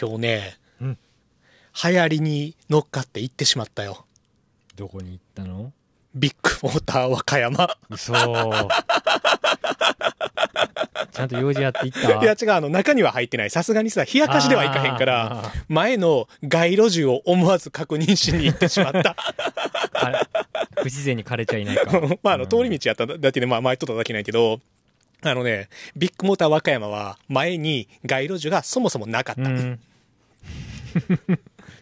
今日ね、うん流行りに乗っかって行ってしまったよ。どこに行ったの？ビッグモーター和歌山。嘘ちゃんと用事やって行った？いや違う、あの中には入ってない。さすがにさ、冷やかしではいかへんから、前の街路樹を思わず確認しに行ってしまった。不自然に枯れちゃいないか まあ、あの、通り道やっただけで、まあ、前通っただけないけど、あのね、ビッグモーター和歌山は、前に街路樹がそもそもなかった。うん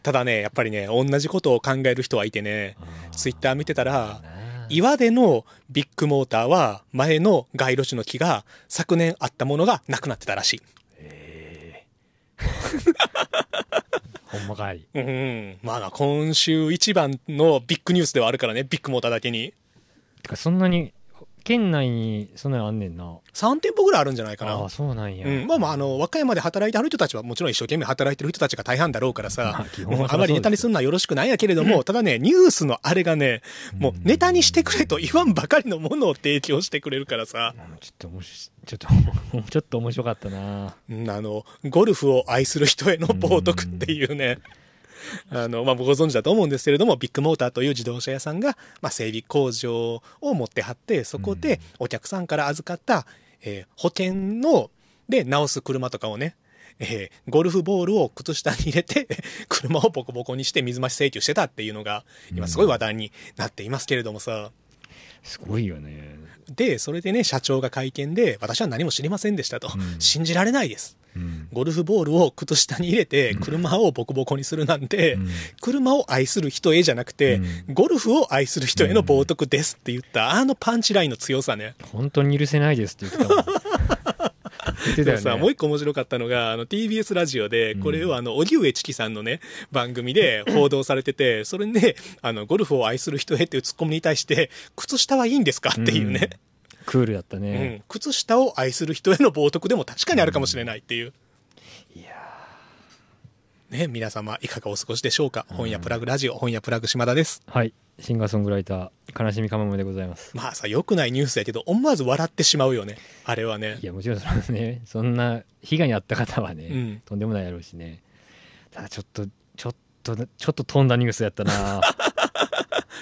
ただね、やっぱりね、同じことを考える人はいてね、ツイッター見てたら、岩手のビッグモーターは、前の街路樹の木が昨年あったものがなくなってたらしい。ほんまかいうんうん。まあな、今週一番のビッグニュースではあるからね、ビッグモーターだけに。てかそんなに県内にそんなのあんねんな。3店舗ぐらいあるんじゃないかな。ああ。そうなんや、うん、まあまあ、あの、和歌山で働いてはる人たちはもちろん一生懸命働いてる人たちが大半だろうからまさあ基本はそりゃそうですあまりネタにするのはよろしくないやけれども、ただね、ニュースのあれがね、もうネタにしてくれと言わんばかりのものを提供してくれるからさ、うんちょっと面白いちょっと ちょっと面白かったな。うんあの、ゴルフを愛する人への冒涜っていうね、あの、まあ、ご存知だと思うんですけれども、ビッグモーターという自動車屋さんが、まあ、整備工場を持ってはって、そこでお客さんから預かった、えー保険の、で直す車とかをね、えーゴルフボールを靴下に入れて、車をボコボコにして水増し請求してたっていうのが、今すごい話題になっていますけれどもさ、すごいよね。で、それでね、社長が会見で、私は何も知りませんでしたと。うん。信じられないです。うんゴルフボールを靴下に入れて、車をボコボコにするなんて、うん。車を愛する人へじゃなくて、うん。ゴルフを愛する人への冒涜ですって言った、あのパンチラインの強さね。本当に許せないですって言ってたもん。言ってたよでもさ、ねもう一個面白かったのが、あの TBS ラジオで、これをあの、荻上チキさんのね、番組で報道されてて、それで、あの、ゴルフを愛する人へっていうツッコミに対して、靴下はいいんですかっていうね。クールだったうん。ね、靴下を愛する人への冒涜でも確かにあるかもしれないっていう。いやね、皆様いかがお過ごしでしょうか、本屋プラグラジオ、本屋プラグ島田です。はい。シンガーソングライター悲しみかもめでございます。まあさ、良くないニュースやけど、思わず笑ってしまうよね。あれはね。い。やもちろんそのね。そんな被害に遭った方はね、うん。とんでもないやろうしね。ただちょっとちょっとちょっと飛んだニュースやったな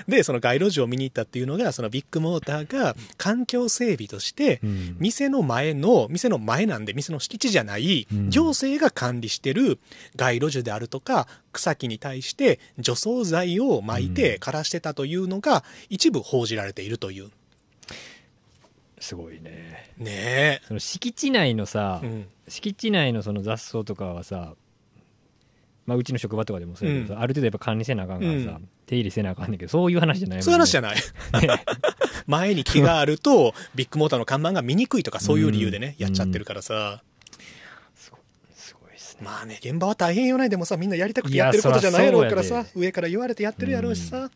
で、その街路樹を見に行ったっていうのが、そのビッグモーターが環境整備として、うん店の前の、店の前なんで、店の敷地じゃない、うん行政が管理してる街路樹であるとか、草木に対して除草剤を撒いて枯らしてたというのが、一部報じられているという。すごいねねその敷地内のさ、え。うん。敷地内のその雑草とかはさまあ、うちの職場とかでもそうやけどさ、うある程度やっぱ管理せなあかんからさ、うん。手入れせなあかんねんけどそういう話じゃないもんね。そういう話じゃない。ね 前に木があると、ビッグモーターの看板が見にくいとか、そういう理由でね、うん。やっちゃってるからさ。すごいすごいですね。まあね、現場は大変よね。でもさ、みんなやりたくてやってることじゃないやろうからさ、上から言われてやってるやろうしさ。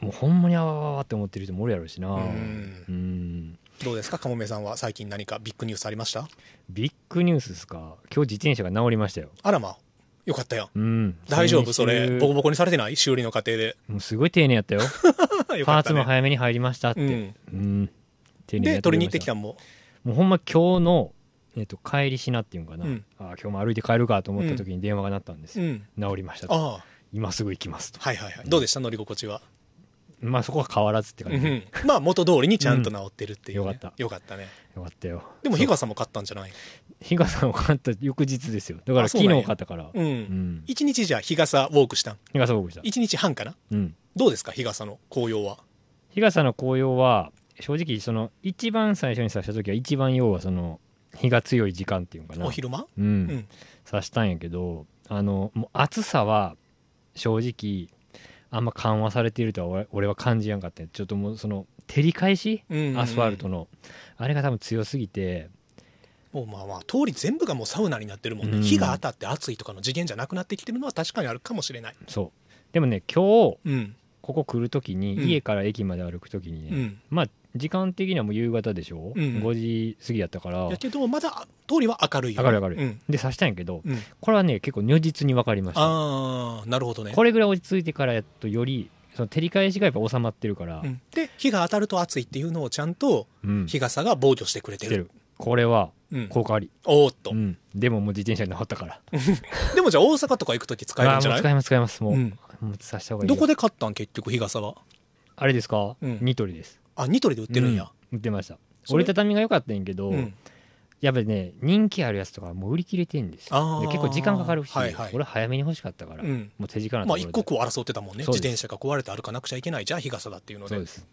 もうほんまにあわわわって思ってる人もおるやろうしな。うん。うん。どうですか、かもめさんは最近何かビッグニュースありました？ビッグニュースですか？今日自転車が治りましたよ。あらまあ、よかったよ。うん。大丈夫？それ。ボコボコにされてない？修理の過程で。もうすごい丁寧やったよ。よたね。ツも早めに入りましたって。うん。うん。丁寧で、取りに行ってきたんも？もうほんま今日の、えっと帰りしなっていうんかな、うん。あ今日も歩いて帰るかと思った時に電話が鳴ったんですよ、うん。治りましたと。ああ、今すぐ行きますと。はいはいはい。どうでした？乗り心地は？まあそこは変わらずってう感じ、ん。まあ、元通りにちゃんと治ってるっていうね。うん。よかった。よかったね。よかったよ。でも、そう。日傘も買ったんじゃない？日傘を買った翌日ですよ。だから昨日買ったから。う。うん。ん一日じゃあ日傘ウォークしたん？日傘僕した。一日半かな？うん。どうですか？日傘の紅葉は。日傘の紅葉は正直その一番最初に刺した時は一番要はその日が強い時間っていうのかな。お昼間？うん、うん。刺したんやけどあのもう暑さは正直あんま緩和されているとは俺俺は感じやんかった。ちょっともうその照り返し？うん。アスファルトの。あれが多分強すぎてもうまあまあ、通り全部がもうサウナになってるもんね。うん日が当たって暑いとかの次元じゃなくなってきてるのは確かにあるかもしれない。そうでもね今日うん。ここ来る時に、うん家から駅まで歩く時にね、うん。まあ時間的にはもう夕方でしょ、うん5時過ぎやったからやけど、まだ通りは明るいよ。明るい明るいうん。で刺したんやけどうん。これはね結構如実に分かりましたああ、なるほどね。これぐらい落ち着いてからやっとよりその照り返しがやっぱ収まってるから、うんで、日が当たると暑いっていうのをちゃんとうん日傘が防御してくれてる。これはうん効果あり、おーっと、うん、でももう自転車に直ったから。でもじゃあ大阪とか行く時使えるんじゃない？使います使います。もう,、うん。もうさした方がいいどこでで買ったん？結局日傘はあれですか、うん。ニトリです。あニトリで売ってるんや、うん。売ってました。折りたたみが良かったんやけど、うん。やっぱりね人気あるやつとかもう売り切れてんですよ。で結構時間かかるし、はいはい。俺早めに欲しかったから、うん。もう手近なとまあころで。一刻を争ってたもんね。自転車が壊れて歩かなくちゃいけないじゃあ日傘だっていうので。そうです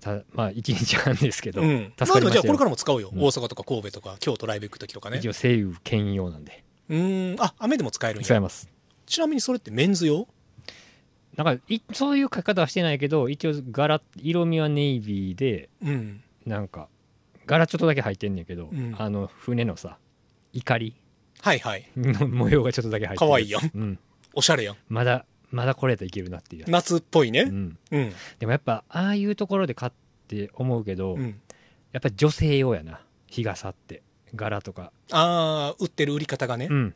たまあ1日半ですけど、うん、ま助かりまじゃあこれからも使うよ、うん。大阪とか神戸とか京都ライブ行く時とかね。一応西雨兼用なんで。うーん。あ雨でも使えるんや。使います。ちなみにそれってメンズ用？なんかいそういう書き方はしてないけど一応柄色味はネイビーでうん。なんか柄ちょっとだけ入ってんねんけど、うん。あの船のさ怒りはいはい。の模様がちょっとだけ入ってるかわいいやん。うん、おしゃれやん。まだまだこれやったらいけるなっていうやつ。夏っぽいね。うん、うん。でもやっぱああいうところで買って思うけど、うん。やっぱり女性用やな。日傘って。柄とか。ああ売ってる売り方がね、うん。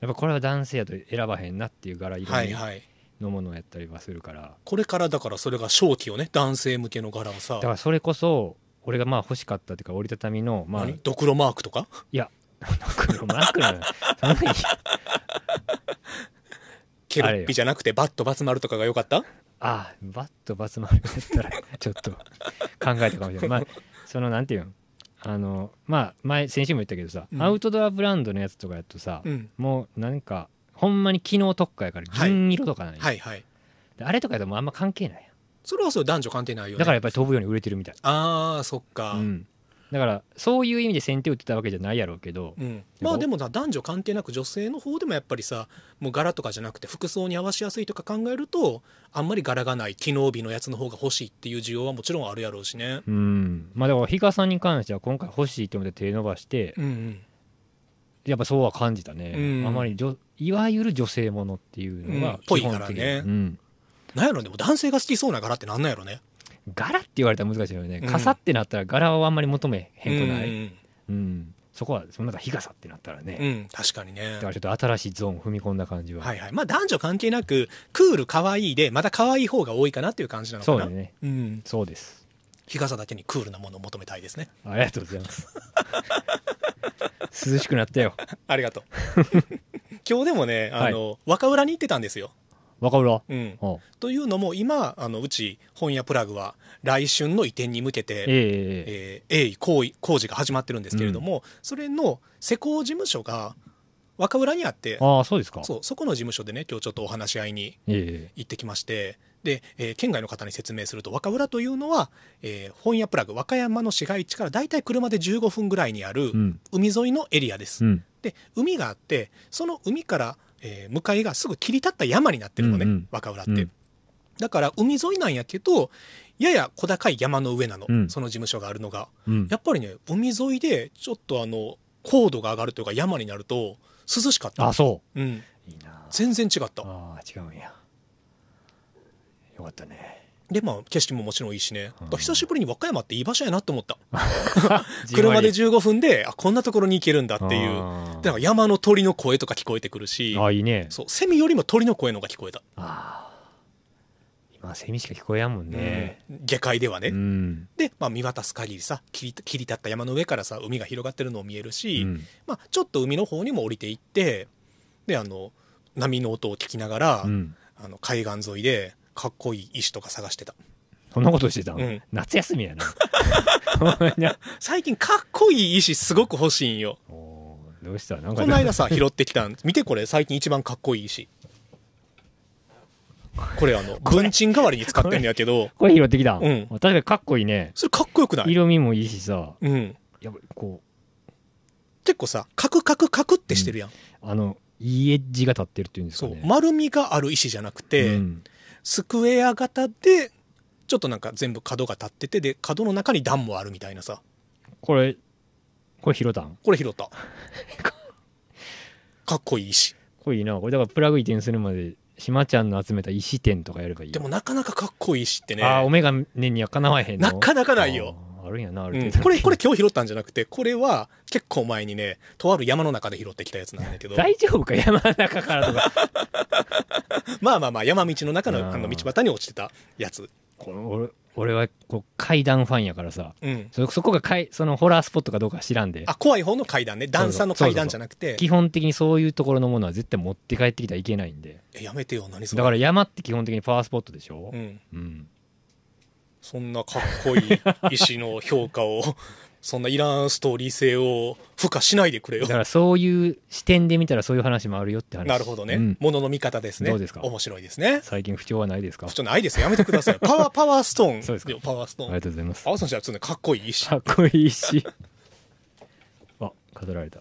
やっぱこれは男性やと選ばへんなっていう柄色味はいはい。のものをやったりはするから、これからだからそれが正気をね。男性向けの柄をさ。だからそれこそ俺がまあ欲しかったっていうか折りたたみのまあ何？ドクロマークとか？いや 黒マークなのそんなにケロッピじゃなくてバットバツ丸とかが良かった？あバットバツ丸やったら ちょっと考えたかもしれない。まあそのなんていうの？あのまあ前先週も言ったけどさ、うん。アウトドアブランドのやつとかやとさ、うん。もうなんかほんまに機能特化やからはい。銀色とかない、はいはい。であれとかやともうあんま関係ないやそれはそう男女関係ないよね。んだからやっぱり飛ぶように売れてるみたい、ああそっか、うん、だからそういう意味で先手打ってたわけじゃないやろうけど、うん、まあでもな男女関係なく女性の方でもやっぱりさもう柄とかじゃなくて服装に合わしやすいとか考えるとあんまり柄がない機能美のやつの方が欲しいっていう需要はもちろんあるやろうしね。うん。まあだから比嘉さんに関しては今回欲しいって思って手伸ばして、うん。うんやっぱそうは感じたね、うん。あまり女いわゆる女性ものっていうのうん。がぽい基本的に、からねうん、なんやろでも男性が好きそうな柄ってなんなんやろね柄って言われたら難しいよね、うん。傘ってなったら柄をあんまり求めへんくない、うん。うん。そこはその中日傘ってなったらね、うん、うん確かにね。だからちょっと新しいゾーン踏み込んだ感じは、はいはい。まあ男女関係なくクール可愛いでまた可愛い方が多いかなっていう感じなのかな。そうだね。うん。そうです。日傘だけにクールなものを求めたいですね。ありがとうございます。涼しくなったよ。ありがとう。今日でもねあの、若浦に行ってたんですよ若浦うん。おというのも今あのうち本屋プラグは来春の移転に向けて、ええええー鋭意工事工事が始まってるんですけれども、それの施工事務所が若浦にあってああそうですか。そうそこの事務所でね今日ちょっとお話し合いにええ行ってきましてで、えー県外の方に説明すると若浦というのは、えー本屋プラグ和歌山の市街地から大体車で15分ぐらいにあるうん。海沿いのエリアです、うん。で海があってその海から、えー向かいがすぐ切り立った山になってるのね、うんうん。若浦って、うん。だから海沿いなんやけどやや小高い山の上なの、うん。その事務所があるのが。うん。やっぱりね海沿いでちょっとあの高度が上がるというか山になると涼しかったあそう。ん、ういいな全然違った。ああ違うんや。よかったねでまあ景色ももちろんいいしね、うん。久しぶりに和歌山っていい場所やなと思った。車で15分であこんなところに行けるんだっていう。あだから山の鳥の声とか聞こえてくるし。ーあいいね。そうセミよりも鳥の声の方が聞こえた、ああ今セミしか聞こえやんもんね。うん。下界ではね、うん。で、まあ、見渡す限りさ切り切り立った山の上からさ海が広がってるのを見えるし、うん。まあ、ちょっと海の方にも降りていってであの波の音を聞きながら、うん。あの海岸沿いでかっこいい石とか探してた。そんなことしてたんうん。夏休みやな。最近かっこいい石すごく欲しいんよ。どうした？なんかこの間さ拾ってきたん見てこれ最近一番かっこいい石。これあの 文鎮代わりに使ってんのやけど。これ拾ってきたうん。確かにかっこいいね。それかっこよくない？色味もいいしさうん。やっぱりこ結構さカクカクカクってしてるやん、うあのいいエッジが立ってるっていうんですかね。そう丸みがある石じゃなくて、うんスクエア型でちょっとなんか全部角が立っててで角の中に段もあるみたいなさ。これこれ拾ったん？これ拾った。かっこいい石。これいいな。これだからプラグ移転するまで島ちゃんの集めた石店とかやればいいでもなかなかかっこいい石ってね。ああオメガネにはかなわへんの？なかなかないよあるんやなあるうんこれこれ今日拾ったんじゃなくてこれは結構前にねとある山の中で拾ってきたやつなんだけど大丈夫か山の中からとか まあまあまあ山道の中のあの道端に落ちてたやつこの俺俺はこう階段ファンやからさうん。そそこがかいそのホラースポットかどうか知らんであ、怖い方の階段ね。段差の階段じゃなくて。基本的にそういうところのものは絶対持って帰ってきたらいけないんでえやめてよ、何それ。だから山って基本的にパワースポットでしょうん。うんそんなかっこいい石の評価を、そんないらんストーリー性を付加しないでくれよだ。からそういう視点で見たらそういう話もあるよって話なるほどね。うんものの見方ですね。どうですか？面白いですね。最近不調はないですか？ちょっとないですよ。やめてください。パワー、パワーストーン。そうですかよパワーストありがーン。とうございますパワーストーンじゃ普通にかっこいい石。かっこいいしあ飾られた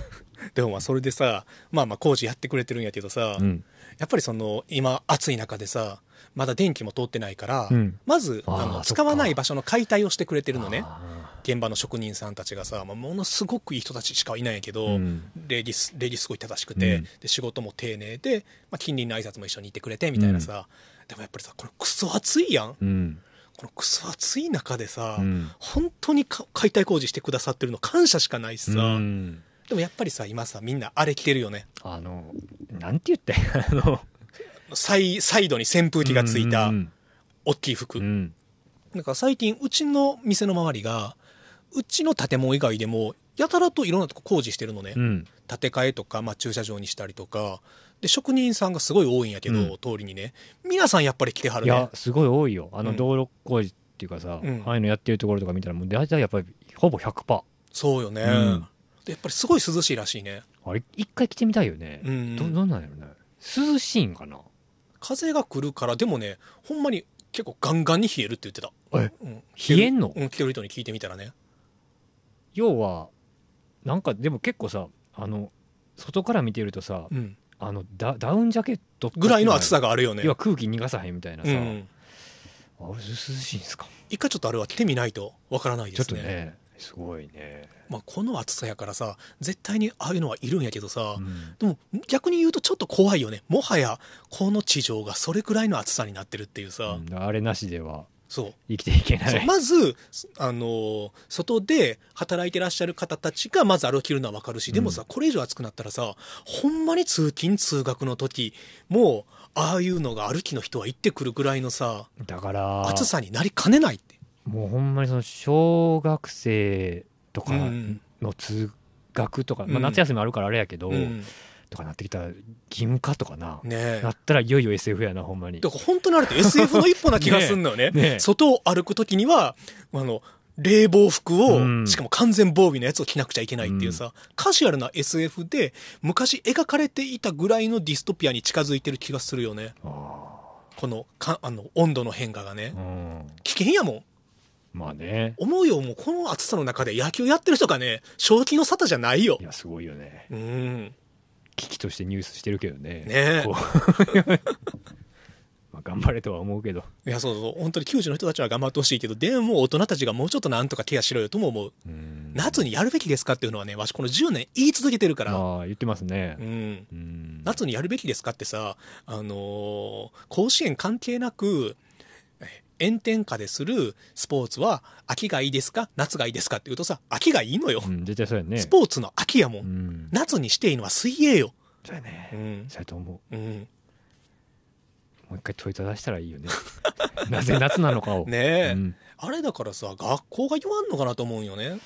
でもまあそれでさ、まあまあ工事やってくれてるんやけどさ、うんやっぱりその今暑い中でさ、まだ電気も通ってないから、うん。まずあの使わない場所の解体をしてくれてるのね。あ現場の職人さんたちがさ、まあ、ものすごくいい人たちしかいないんやけど、うん。礼儀す礼儀すごい正しくて、うん。で仕事も丁寧で、まあ、近隣の挨拶も一緒にいてくれてみたいなさ、でもやっぱりさこれクソ暑いやん。このクソ暑い中でさ、うん。本当にか解体工事してくださってるの感謝しかないしさ、うん。でもやっぱりさ今さみんなあれ着てるよね。あのなんて言ってあのサイサイドに扇風機がついたうん大きい服、うん。なんか最近うちの店の周りがうちの建物以外でもやたらといろんなとこ工事してるのね、うん。建て替えとか、まあ、駐車場にしたりとか。で職人さんがすごい多いんやけど、うん。通りにね。皆さんやっぱり来てはるいねやすごい多いよ。あうん。の道路工事っていうかさ、うん。ああいうのやってるところとか見たらもう大体やっぱりほぼ100%そうよね、うん。でやっぱりすごい涼しいらしいね。あれ一回来てみたいよね、うん。どどんなんやろね。涼しいんかな風が来るからでもねほんまに結構ガンガンに冷えるって言ってた、えうん、冷えんの？うん来てる人に聞いてみたらね。要はなんかでも結構さあの外から見てるとさ、うん。あのダダウンジャケットぐらいの暑さがあるよね。要は空気逃がさへんみたいなさ、うん、あれ涼しいんすか？一回ちょっとあれは来てみないとわからないでちょっすねとねすごいね、まあ、この暑さやからさ絶対にああいうのはいるんやけどさ、うん。でも逆に言うとちょっと怖いよね。もはやこの地上がそれくらいの暑さになってるっていうさ、うん。あれなしではそう。生きていけない。まず、あのー外で働いてらっしゃる方たちがまず歩けるのは分かるし、でもさこれ以上暑くなったらさほんまに通勤通学の時もうああいうのが歩きの人は行ってくるぐらいのさだから暑さになりかねないってもうほんまにその小学生とかうんの通学とか、うん。まあ、夏休みあるからあれやけど、うん。とかなってきたら義務化とかな、ねえ。なったらいよいよ SF やなほんまに。だから本当にあれって SF の一歩な気がすんのよね。ねえ。外を歩く時にはあの冷房服を、うん。しかも完全防備のやつを着なくちゃいけないっていうさ、カジュアルな SF で昔描かれていたぐらいのディストピアに近づいてる気がするよね。あこのかあの温度の変化がね。ーうん。危険やもんまあね。思うよもうこの暑さの中で野球やってる人がね正気の沙汰じゃないよ。いやすごいよね。うん。危機としてニュースしてるけどね。ね。まあ頑張れとは思うけど。いやそうそう本当に球児の人たちは頑張ってほしいけどでも大人たちがもうちょっとなんとかケアしろよとも思う。うん。夏にやるべきですかっていうのはねわしこの10年言い続けてるから、まあ言ってますね。うん、うん。夏にやるべきですかってさ、あのー甲子園関係なくえ炎天下でするスポーツは秋がいいですか夏がいいですかって言うとさ秋がいいのよ、うん絶対そうやね。スポーツの秋やもん、うん。夏にしていいのは水泳よ、そうやね。うん。そうやと思う。うん、もう一回問いただしたらいいよね。なぜ夏なのかを。ねえ、うん。あれだからさ学校が言わんのかなと思うんよね。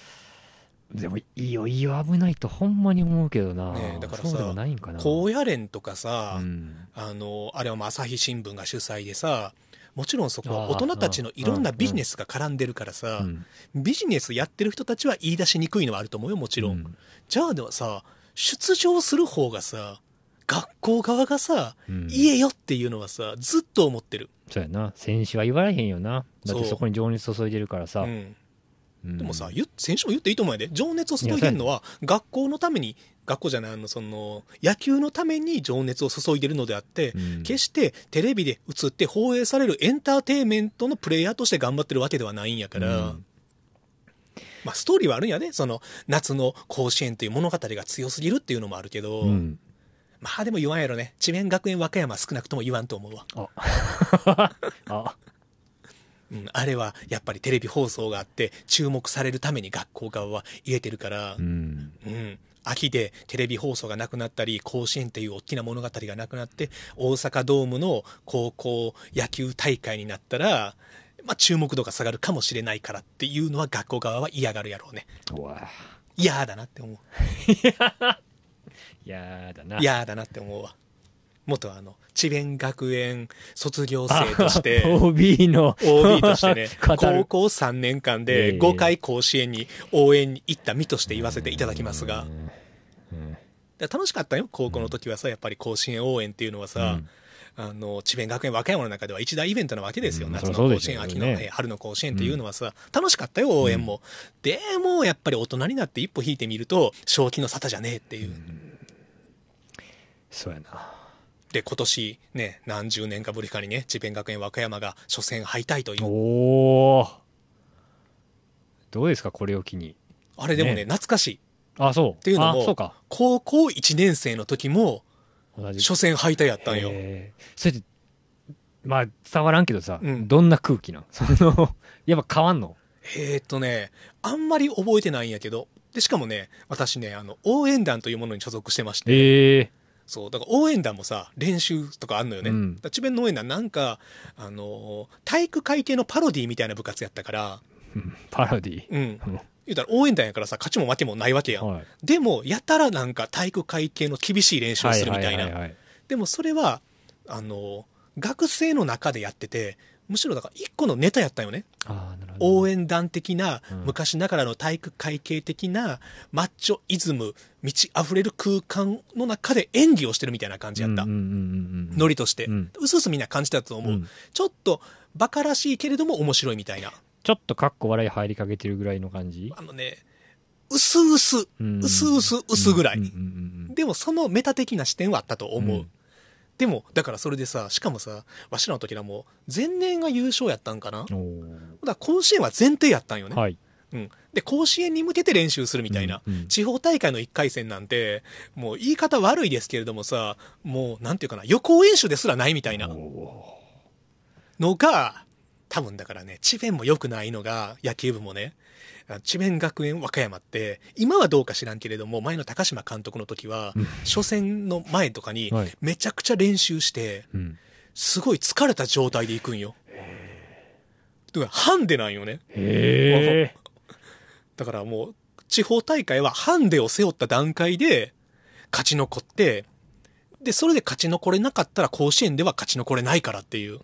でもいいよいいよ危ないとほんまに思うけどな、ねえだからさそうでもないんかな。高野連とかさ、うん。あのあれはまあ朝日新聞が主催でさもちろんそこは大人たちのいろんなビジネスが絡んでるからさ、うん。ビジネスやってる人たちは言い出しにくいのはあると思うよもちろん、うん。じゃあでもさ出場する方がさ学校側がさ、うん。言えよっていうのはさずっと思ってる、そうやな。選手は言われへんよな。だってそこに情熱注いでるからさ、でもさ選手も言っていいと思うやで情熱を注いでるのは学校のために学校じゃないあのその野球のために情熱を注いでるのであって、うん。決してテレビで映って放映されるエンターテインメントのプレイヤーとして頑張ってるわけではないんやから、うん。まあストーリーはあるんやね。その夏の甲子園という物語が強すぎるっていうのもあるけど、うん。まあでも言わんやろね。智弁学園和歌山は少なくとも言わんと思うわ、あ。あうん、あれはやっぱりテレビ放送があって注目されるために学校側は入れてるからう、んうん、秋でテレビ放送がなくなったり甲子園という大きな物語がなくなって大阪ドームの高校野球大会になったらまあ、注目度が下がるかもしれないからっていうのは学校側は嫌がるやろうね。嫌だなって思う。やだな嫌だなって思うわ。元あの、智弁学園卒業生として、OB の OB としてね、語高る校3年間えでえ5回甲子園に応援に行った身として言わせていただきますが、で楽しかったよ、高校の時はさ、やっぱり甲子園応援っていうのはさ、あの、智弁学園和歌山の中では一大イベントなわけですよ。うん。夏の甲子園、秋の、えー春の甲子園っていうのはさ、楽しかったよ、応援も。でも、やっぱり大人になって一歩引いてみると、正気の沙汰じゃねえっていう。そうやなで、今年ね、何十年かぶりかにね、智弁学園和歌山が初戦敗退という。おおどうですかこれを機に。あれでもね、ね。懐かしい。あそう。っていうのもあそうか。高校1年生の時も、初戦敗退やったんよ。それでまあ伝わらんけどさ、うん。どんな空気なん？そのやっぱ変わんの？えーっとね、あんまり覚えてないんやけど、で、しかもね、私ね、あの、応援団というものに所属してまして、ええそう、だから応援団もさ、練習とかあんのよね。うん智弁の応援団なんか、あのー体育会系のパロディみたいな部活やったから、パロディ？うん。うん言うたら応援団やからさ、勝ちも負けもないわけやん。はいでも、やたらなんか体育会系の厳しい練習をするみたいな。でもそれは、あのー学生の中でやってて、むしろだから一個のネタやったよね。応援団的な、うん昔ながらの体育会系的な、マッチョイズム、満ち溢れる空間の中で演技をしてるみたいな感じやった。ノリとして。うんうすうすみんな感じたと思う。うんちょっと、バカらしいけれども面白いみたいな。ちょっとかっこ笑い入りかけてるぐらいの感じ？あのね、うすうす、うすうす、うすぐらい。でもそのメタ的な視点はあったと思う。うんでも、だからそれでさ、しかもさ、わしらの時らもう、前年が優勝やったんかな？だから甲子園は前提やったんよね。ーはいうん。で、甲子園に向けて練習するみたいな。うんうん地方大会の1回戦なんて、もう言い方悪いですけれどもさ、もう、なんていうかな、予行演習ですらないみたいなおのが、多分だからね、智弁も良くないのが、野球部もね、あ智弁学園和歌山って、今はどうか知らんけれども、前の高島監督の時は、うん初戦の前とかにはい、めちゃくちゃ練習して、すごい疲れた状態で行くんよ。だから、ハンデなんよね。だからもう、地方大会はハンデを背負った段階で勝ち残って、で、それで勝ち残れなかったら甲子園では勝ち残れないからっていう。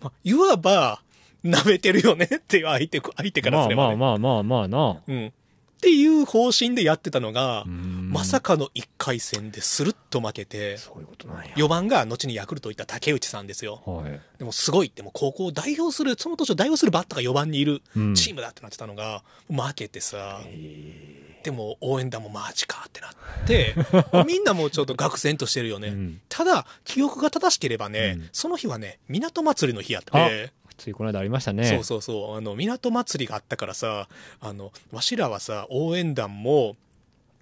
まあ、いわば、舐めてるよねっていう相手、相手からますあれば、ね。まあまあまあまあな。うん。っていう方針でやってたのが、ままさかの1回戦でするっと負けて、そういうことなんや。4番が後にヤクルト行った竹内さんですよ。はい。でもすごいって、もう高校を代表する、その年を代表するバッターが4番にいるうん。チームだってなってたのが、負けてさ、でも応援団もマジかってなって、みんなもうちょっと学生としてるよね。うん。ただ、記憶が正しければね、うん。その日はね、港祭りの日やっあて、ついこの間ありましたねそうそうそう、あの、港祭りがあったからさ、あの、わしらはさ、応援団も、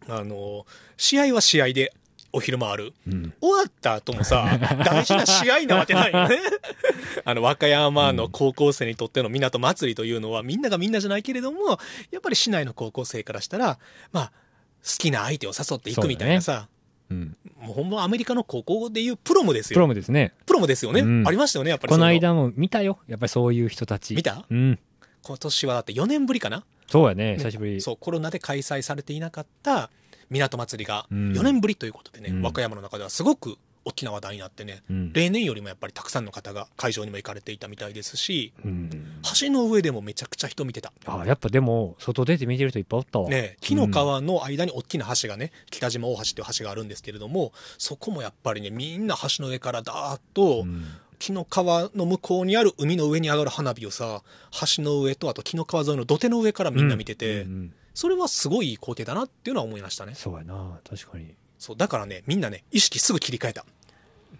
あの、試合は試合でお昼回る。うん終わった後もさ、大事な試合なわけないよね。あの、和歌山の高校生にとっての港祭りというのは、みんながみんなじゃないけれども、やっぱり市内の高校生からしたら、まあ、好きな相手を誘っていくみたいなさ、うん。もうほんまアメリカの高校でいうプロムですプロよ。ムですね。プロムですよね。うん。ありましたよね、やっぱり。こその間も見たよやっぱりそういう人たち。見た。うん今年はだって4年ぶりかな。そうやね久しぶり。そう、コロナで開催されていなかった港祭りがうん。4年ぶりということでね、うん。和歌山の中ではすごく大きな話題になってね、うん。例年よりもやっぱりたくさんの方が会場にも行かれていたみたいですし、うん。橋の上でもめちゃくちゃ人見てた。あやっぱでも外出て見てる人いっぱいおったわ。ね、紀の川の間に大きな橋がね、北島大橋っていう橋があるんですけれども、そこもやっぱりね、みんな橋の上からダーッと、うん。紀の川の向こうにある海の上に上がる花火をさ、橋の上とあと紀の川沿いの土手の上からみんな見てて、うんうん。それはすごいいい光景だなっていうのは思いましたね。そうやな確かに。そう、だからね、みんなね、意識すぐ切り替えた。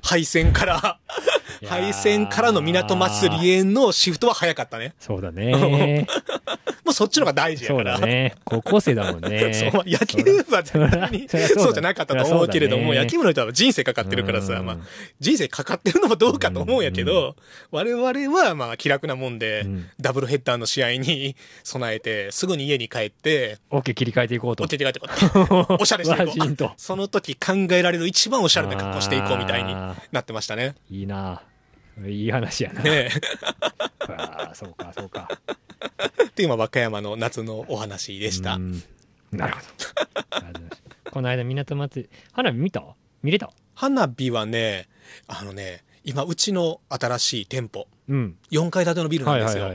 敗戦から、敗戦からの港祭りへのシフトは早かったね。そうだね。もうそっちの方が大事やそから。うだね。高校生だもんね。そう、まあ野球部は絶対にそうじゃなかったと思うけれども、野球部の人は人生かかってるからさ、うん。まあ、人生かかってるのもどうかと思うんやけど、我々はまあ気楽なもんで、うん。ダブルヘッダーの試合に備えて、すぐに家に帰って、オッケー切り替えていこうと。お手て帰ってこう。おしゃれしていこう。その時考えられる一番おしゃれな格好していこうみたいにあなってましたね。いいな。いい話やな。ねえ。ああそうかそうか。っていう、まあ、和歌山の夏のお話でした。うん。なるほど。この間港祭り花火見た？見れた？花火はね、あのね、今、うちの新しい店舗、うん。4階建てのビルなんはいですよ。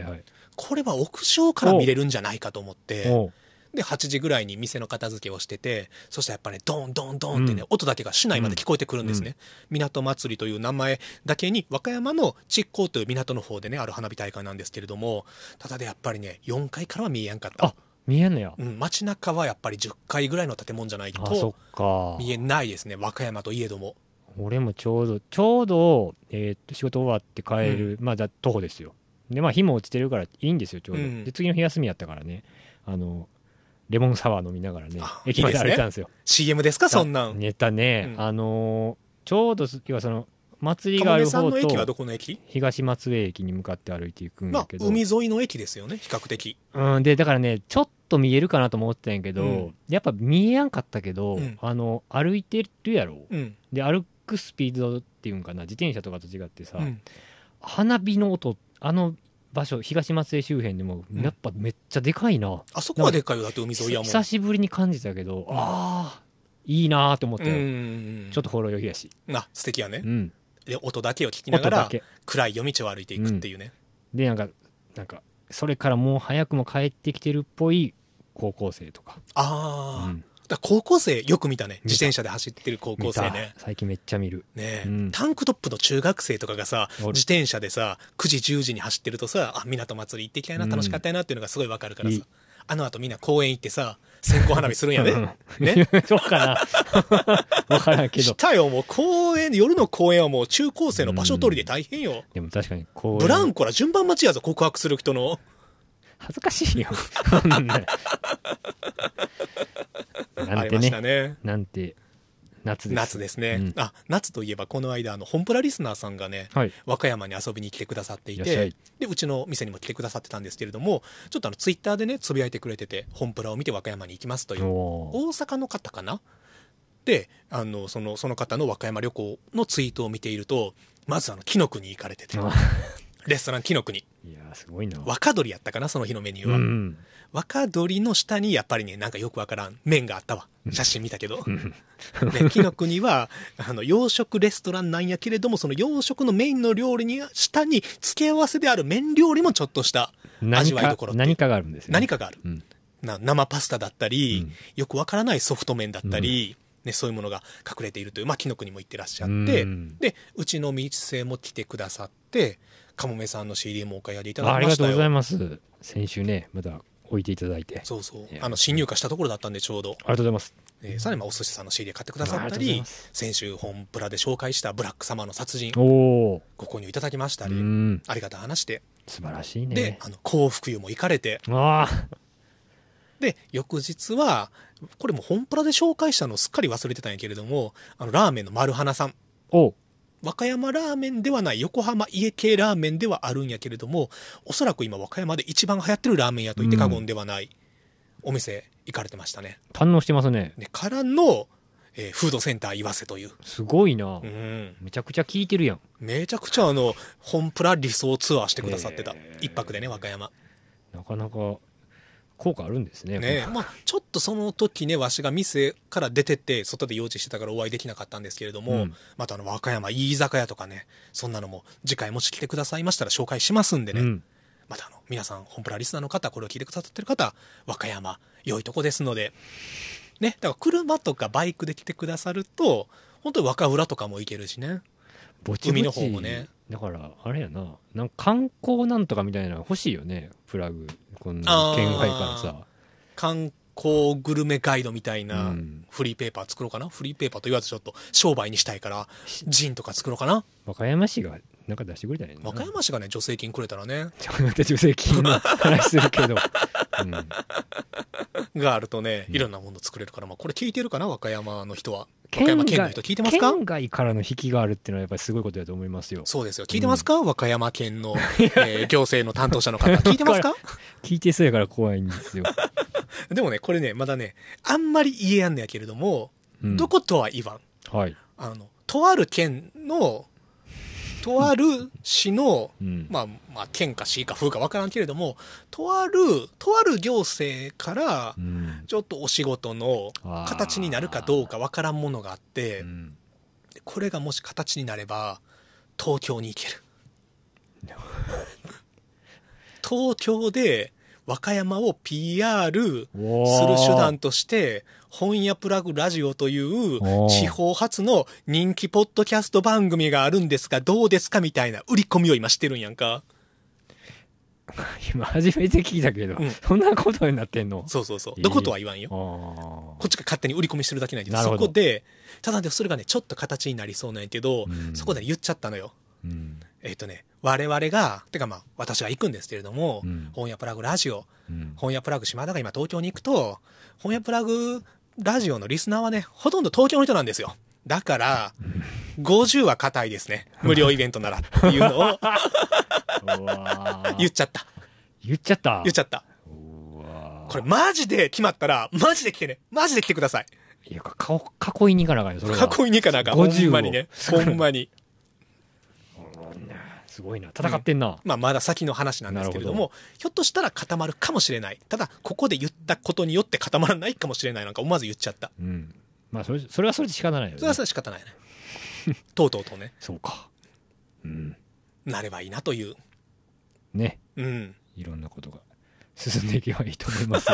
これは屋上から見れるんじゃないかと思って、で、8時ぐらいに店の片付けをしてて、そしたらやっぱね、ドンドンドンってね、うん。音だけが市内まで聞こえてくるんですね。港祭りという名前だけに、和歌山の築港という港の方でね、ある花火大会なんですけれども、ただでやっぱりね、4階からは見えやんかった。あ。見えんのや。うん、街中はやっぱり10階ぐらいの建物じゃないとか。見えないですね、和歌山といえども。俺もちょうどちょうど、えーっと仕事終わって帰る、まあだ徒歩ですよ。でまあ日も落ちてるからいいんですよちょうど、うん。で次の日休みやったからね。あのレモンサワー飲みながらねあ駅まで歩いてたんですよ。CM ですか、そんなん。ネタね、うん。あのーちょうど要はその祭りがある方と東松江駅に向かって歩いていくんまあだけ、ど、海沿いの駅ですよね、比較的。うん、でだからねちょっと見えるかなと思ってたんやけど、うん。やっぱ見えやんかったけど、うん。あの歩いてるやろ。うん。で歩くスピードっていうんかな自転車とかと違ってさ、うん。花火の音あの場所東松江周辺でもうん。やっぱめっちゃでかいな、あそこはでっかいよ、だって海沿いやもん。久しぶりに感じたけど、ああいいなーって思っうて、ん。ちょっとほろ酔いやし、な、素敵やね。う。ん、で、音だけを聞きながら、暗い夜道を歩いていくっていうね。でなんかなんかそれからもう早くも帰ってきてるっぽい高校生とか、ああ、うんだ高校生よく見たね。自転車で走ってる高校生見ねた。最近めっちゃ見る。ねえ、うん。タンクトップの中学生とかがさ自転車でさ9時10時に走ってるとさあ港祭り行ってきたいなうん楽しかったよなっていうのがすごいわかるからさ、いいあの後みんな公園行ってさ線香花火するんやねねね。そうかな。わからんけど。したよもう公園夜の公園はもう中高生の場所取りで大変よ、でも確かにこうブランコら順番待ちやぞ告白する人の恥ずかしいよ。な なんてね。ね。なんて夏です。夏ですね、うん。あ夏といえばこの間あの本プラリスナーさんがねはい。和歌山に遊びに来てくださっていてでうちの店にも来てくださってたんですけれどもちょっとあのツイッターでねつぶやいてくれてて本プラを見て和歌山に行きますという大阪の方かな？であのそのその方の和歌山旅行のツイートを見ているとまずあの紀の国行かれてて。あ レストラン紀の国いやーすごいな。若鶏やったかなその日のメニューは、うん若鶏の下にやっぱりねなんかよくわからん麺があったわ。写真見たけど、んで紀の国はあの洋食レストランなんやけれどもその洋食のメインの料理に下に付け合わせである麺料理もちょっとした味わいどころ何かがあるんですよね。何かがある。うん。な生パスタだったり、うん。よくわからないソフト麺だったり、ね、そういうものが隠れているという、まあ、紀の国も行ってらっしゃって、うん。でうちの店も来てくださってかもめさんの CD もお買い上げいただあありがとうございきます。先週ねまた置いていただいて。ありそう。そうあの新入荷したところだったんでちょうど、がとうございます。えーさらにまあお寿司さんの CD 買ってくださったあり先週本プラで紹介したブラック様の殺人ご購入いただきましたうり、ん。ありがたい話で、素晴らしいでねあの幸福湯も行かれて。ああで翌日はこれも本プラで紹介したのをすっかり忘れてたんやけれどもあのラーメンの丸花さん。お和歌山ラーメンではない横浜家系ラーメンではあるんやけれどもおそらく今和歌山で一番流行ってるラーメン屋と言って過言ではないお店行かれてましたね、堪能してますね。でからの、えーフードセンター岩瀬という、すごいな。うん、めちゃくちゃ聞いてるやん。めちゃくちゃあの本プラ理想ツアーしてくださってた、一泊でね和歌山。なかなか効果あるんですねねまあ、ちょっとその時ねわしが店から出てって外で用事してたからお会いできなかったんですけれども、うん。またあの和歌山いい居酒屋とかねそんなのも次回もし来てくださいましたら紹介しますんでね、うん。またあの皆さん本プラリスナーの方これを聞いてくださってる方和歌山良いとこですので。ね。だから車とかバイクで来てくださると本当に若浦とかも行けるしね。ぼちぼち海の方もねだからあれやな。なんか観光なんとかみたいなの欲しいよね。プラグ。こんな県外からさ。観光グルメガイドみたいなうん。フリーペーパー作ろうかな、フリーペーパーと言わずちょっと商売にしたいからジンとか作ろうかな？和歌山市がなんか出してくれたらいいな。和歌山市がね助成金くれたらね。ちょっと待って助成金の 話するけど、うん、があるとねいろんなもの作れるから、まあ、これ聞いてるかな？和歌山の人は県山県の外人聞いてますか？県外からの引きがあるっていうのはやっぱりすごいことだと思いますよ。そうですよ。聞いてますか、和歌山県の、えー行政の担当者の方。聞いてますか？聞いてそうやから怖いんですよ、でもねこれねまだねあんまり言えやんのやけれども、うん。どことは言わん。はい。あのとある県のとある市の、うん。まあ、まあ、県か市か風か分からんけれども、とある、とある行政からう、ん。ちょっとお仕事の形になるかどうか分からんものがあってう、ん。これがもし形になれば、東京に行ける。東京で和歌山を PR する手段として、本屋プラグラジオという地方発の人気ポッドキャスト番組があるんですがどうですかみたいな売り込みを今してるんやんか。今初めて聞いたけど、うん。そんなことになってんの？そうそうそう。どことは言わんよ。あこっちが勝手に売り込みしてるだけなんやけど、なるほど。そこで、ただでそれがね、ちょっと形になりそうなんやけど、うん。そこで、ね、言っちゃったのよ。ーうん。えっ、とね、我々が、てかまあ、私が行くんですけれども、うん。本屋プラグラジオ、うん。本屋プラグ島田が今東京に行くと、本屋プラグラジオのリスナーはね、ほとんど東京の人なんですよ。だから、50は硬いですね。無料イベントならっていうのを言っちゃった。言っちゃった言っちゃった。これマジで決まったら、マジで来てね。マジで来てください。いやか囲いに行かなあかんよそれは囲いに行かなあかん。ほ50をんまにね。ほんまに。すごいな。戦ってんな、まあ、まだ先の話なんですけれども、ひょっとしたら固まるかもしれない。ただ、ここで言ったことによって固まらないかもしれないなんか思わず言っちゃった。うん。まあそれそれはそれで仕方ないよね。それはそれは仕方ないね。とうとうとね、そうか。うん。なればいいなという。ね。うん。いろんなことが進んでいけばいいと思います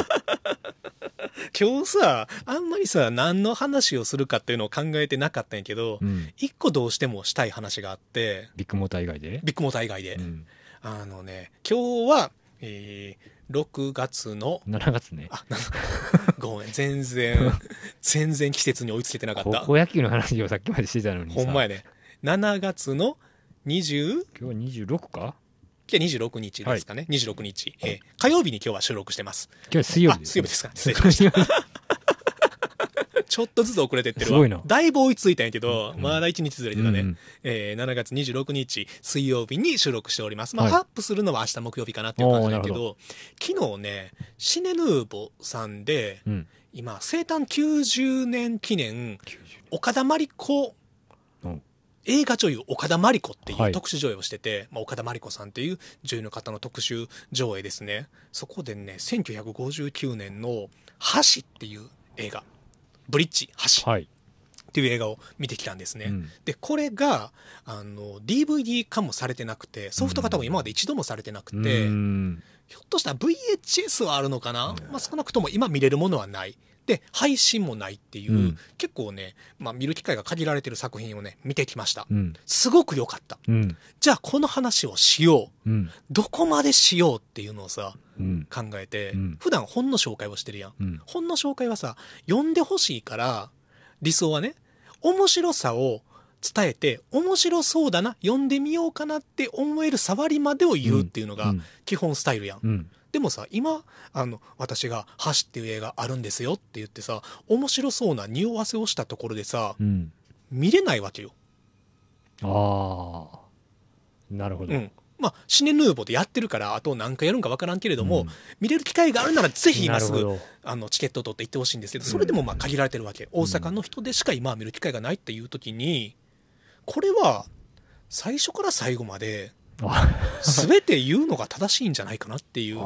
今日さ、あんまりさ、何の話をするかっていうのを考えてなかったんやけどう、ん一個どうしてもしたい話があって、ビッグモーター以外で？ビッグモーター以外でう。んあのね、今日は、えー、6月の、7月ねあ、な ごめん、全然、全然季節に追いつけてなかった。高校野球の話をさっきまでしてたのにさほんまやね。7月の20、今日は26か？今日26日ですかね。26日、えー火曜日に今日は収録してます。今日は水曜日あ、水曜日ですか。失礼しました。ちょっとずつ遅れてってるわ。だいぶ追いついたんやけど、うんまだ1日ずれてたね。うんうんえー7月26日水曜日に収録しております。まあ、はいアップするのは明日木曜日かなっていう感じだけおーなど、昨日ね、シネヌーボさんで、うん今、生誕90年記念、90岡田真理子うん映画女優岡田真理子っていはい。う特殊上映をしてて、まあ、岡田真理子さんっていう女優の方の特殊上映ですね。そこでね1959年の「橋」っていう映画「ブリッジ橋」はい。っていう映画を見てきたんですね、うん。でこれがあの DVD 化もされてなくてソフト型も今まで一度もされてなくて、うん。ひょっとしたら VHS はあるのかな、まあ、少なくとも今見れるものはない。で、配信もないっていう、うん結構ね、まあ見る機会が限られてる作品をね、見てきました。うんすごく良かった。うんじゃあこの話をしよう。うんどこまでしようっていうのをさ、うん考えて、うん普段本の紹介をしてるやん。うん本の紹介はさ、読んでほしいから、理想はね、面白さを伝えて、面白そうだな、読んでみようかなって思える触りまでを言うっていうのがうん基本スタイルやん。うんでもさ、今、あの、私が、橋っていう映画あるんですよって言ってさ、面白そうな匂わせをしたところでさ、うん。見れないわけよ。ああなるほど。うん。まあ、シネヌーボでやってるから、あと何回やるんかわからんけれども、うん。見れる機会があるなら、ぜひ今すぐ、あの、チケットを取って行ってほしいんですけど、それでもまあ限られてるわけ。大阪の人でしか今は見る機会がないっていう時に、これは、最初から最後まで、あ 全て言うのが正しいんじゃないかなっていう、あ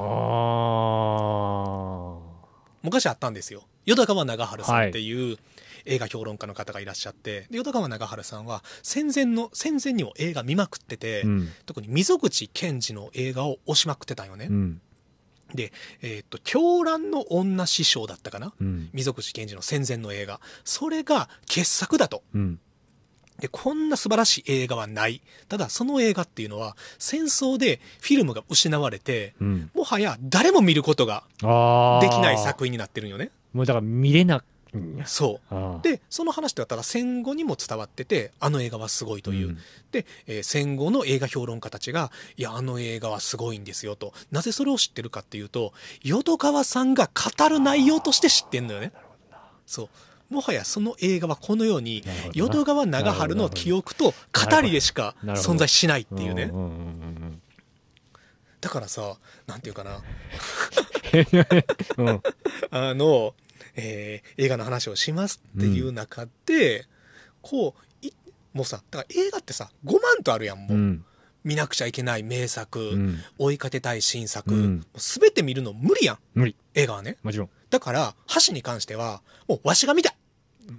昔あったんですよ。淀川長春さんっていう映画評論家の方がいらっしゃって、で淀川長春さんは戦前の、戦前にも映画見まくってて、うん。特に溝口健二の映画を推しまくってたんよね。うん。で、えーっと、狂乱の女師匠だったかな？うん。溝口健二の戦前の映画。それが傑作だと。うんで、こんな素晴らしい映画はない。ただ、その映画っていうのは、戦争でフィルムが失われて、うんもはや誰も見ることができない作品になってるんよね。もうだから見れなそう。で、その話ってたら戦後にも伝わってて、あの映画はすごいという。うんで、えー戦後の映画評論家たちが、いや、あの映画はすごいんですよと。なぜそれを知ってるかっていうと、淀川さんが語る内容として知ってんのよね。そう。もはやその映画はこのように淀川長春の記憶と語りでしか存在しないっていうね。ん。んうんだからさ、なんていうかな、うん。うんあの、えー映画の話をしますっていう中で、こう、いもうさだから映画ってさ5万とあるやんもう、うん。見なくちゃいけない名作、うん。追いかけたい新作、うん。もう全て見るの無理やん。無理。映画はね。もちろんだから箸に関してはもうわしが見た。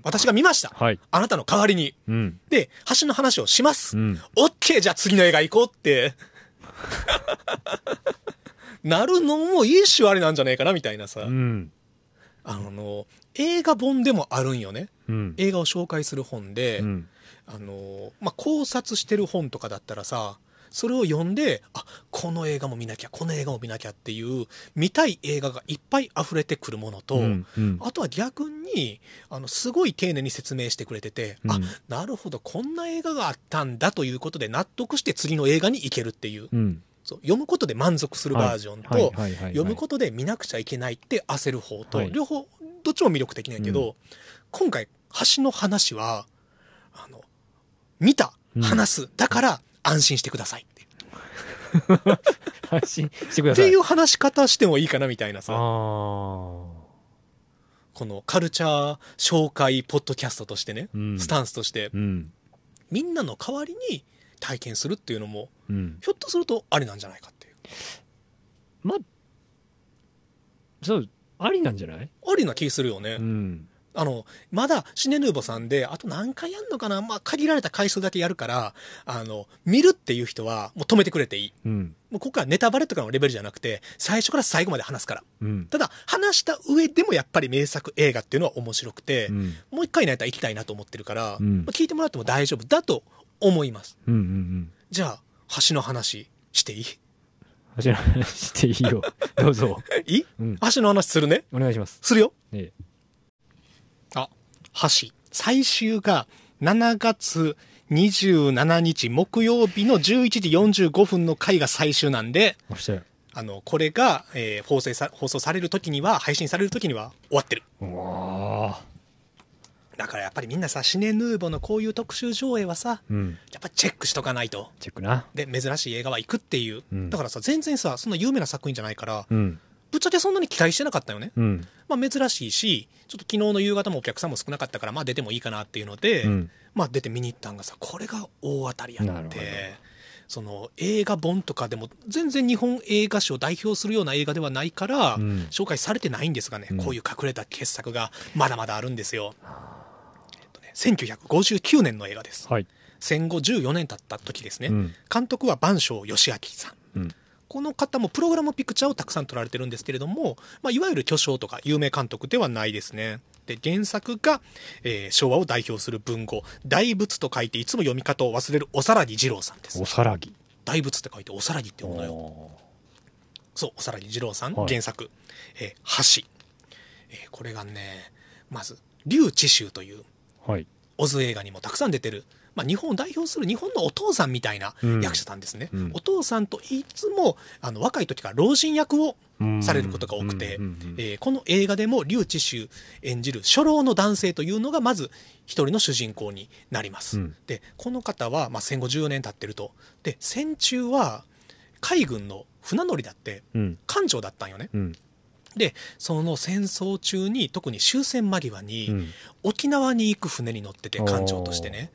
私が見ました。はい。あなたの代わりに。うん。で橋の話をします、うん。オッケーじゃあ次の映画行こうって。なるのもいい種ありなんじゃねえかなみたいなさ、うん。あの映画本でもあるんよね。うん。映画を紹介する本で、うん。あのまあ、考察してる本とかだったらさそれを読んであこの映画も見なきゃこの映画も見なきゃっていう見たい映画がいっぱい溢れてくるものと、うんうん。あとは逆にあのすごい丁寧に説明してくれてて、あうん。なるほどこんな映画があったんだということで納得して次の映画に行けるっていう。うん。読むことで満足するバージョンと、読むことで見なくちゃいけないって焦る方と、はい。両方どっちも魅力的なんやけど、今回橋の話はあの見たうん。話す、だから安心してくださいって発信 してください。っていう話し方してもいいかなみたいなさ。このカルチャー紹介ポッドキャストとしてね、うん。スタンスとしてうん。みんなの代わりに体験するっていうのもうん。ひょっとするとありなんじゃないかっていう。まあそうありなんじゃない？ありな気するよね、うんあのまだシネヌーボさんであと何回やんのかな、まあ、限られた回数だけやるからあの見るっていう人はもう止めてくれていい。うん。もうここからネタバレとかのレベルじゃなくて最初から最後まで話すから。うん。ただ話した上でもやっぱり名作映画っていうのは面白くて、うん。もう一回のやったら行きたいなと思ってるから、うん。まあ聞いてもらっても大丈夫だと思います。うんうんじゃあ橋の話していい？走らないしていいよ。どうぞ。いい？うん。橋の話するね？お願いします。するよ。えあ橋最終が7月27日木曜日の11時45分の回が最終なんであのこれが、えー放送さ放送される時には配信される時には終わってる。だからやっぱりみんなさシネヌーボのこういう特集上映はさうん。やっぱチェックしとかないと。チェックな。で珍しい映画は行くっていう、うん。だからさ全然さそんな有名な作品じゃないからうんぶっちゃけそんなに期待してなかったよね、うん。まあ、珍しいしちょっと昨日の夕方もお客さんも少なかったからまあ出てもいいかなっていうので、うん。まあ出て見に行ったんがさこれが大当たりやってその映画本とかでも全然日本映画史を代表するような映画ではないから、うん。紹介されてないんですがね、うん。こういう隠れた傑作がまだまだあるんですよ、えっとね、1959年の映画です。はい。戦後14年経った時ですね、うん。監督は坂東義明さんこの方もプログラムピクチャーをたくさん撮られてるんですけれども、まあ、いわゆる巨匠とか有名監督ではないですね。で、原作が、えー昭和を代表する文豪、大仏と書いていつも読み方を忘れるおさらぎ二郎さんですお。さらぎ大仏って書いておさらぎって読むのよ。おそう、おさらぎ二郎さん、はい原作、えー橋。えーこれがね、まず、劉知州という、ーはいオズ映画にもたくさん出てる、まあ、日本を代表する日本のお父さんみたいなうん。役者さんですね、うん。お父さんといつもあの若い時から老人役をされることが多くて、うんうんうんえーこの映画でも劉知州演じる初老の男性というのがまず一人の主人公になります、うん。でこの方は、まあ、戦後10年経ってると。で戦中は海軍の船乗りだってうん。艦長だったんよね。うん。でその戦争中に特に終戦間際に、うん。沖縄に行く船に乗ってて艦長としてね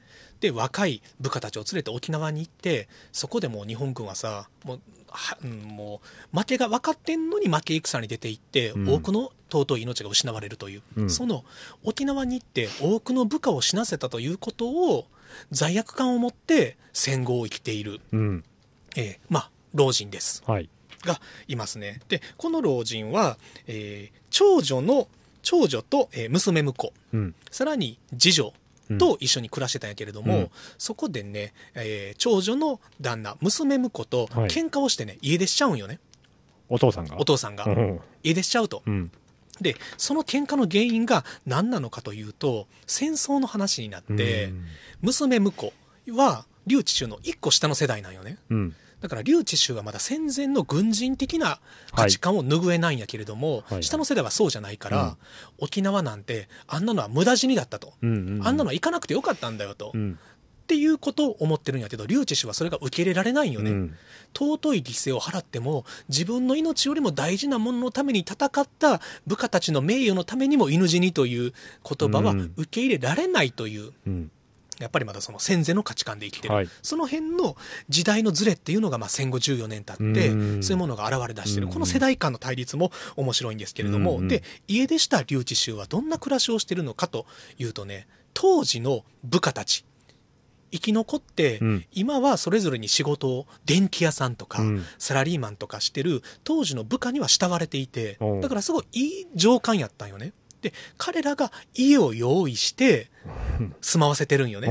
で若い部下たちを連れて沖縄に行ってそこでもう日本軍はさもうはうんもう負けが分かってんのに負け戦に出て行って、うん。多くの尊い命が失われるという、うん。その沖縄に行って多くの部下を死なせたということを罪悪感を持って戦後を生きている、うん。えーまあ老人です。はい。がいますね。でこの老人は、えー長女の長女と、えー娘婿。うん。さらに次女と一緒に暮らしてたんやけれども、うん。そこでね、えー長女の旦那娘婿とはい。喧嘩をしてね、家出しちゃうんよね。お父さんが？お父さんが、うん。家出しちゃうと。うん。でその喧嘩の原因が何なのかというと戦争の話になって、娘婿は劉知州の一個下の世代なんよね。うんだから劉知州はまだ戦前の軍人的な価値観を拭えないんやけれども、はい下の世代はそうじゃないから、うん。沖縄なんてあんなのは無駄死にだったと、うんうんうん。あんなのは行かなくてよかったんだよと、っうん。ていうことを思ってるんやけど劉知氏はそれが受け入れられないんよね、うん。尊い犠牲を払っても自分の命よりも大事なもののために戦った部下たちの名誉のためにも犬死にという言葉はうん。受け入れられないという、うんやっぱりまだその戦前の価値観で生きてる、はい。その辺の時代のズレっていうのがまあ戦後14年経ってうん。そういうものが現れ出してる。うん。この世代間の対立も面白いんですけれども、うん。で家出した留置衆はどんな暮らしをしてるのかというとね当時の部下たち生き残って、うん。今はそれぞれに仕事を電気屋さんとか、うん。サラリーマンとかしてる当時の部下には慕われていてだからすごいいい上官やったんよねで彼らが家を用意して住まわせてるんよね、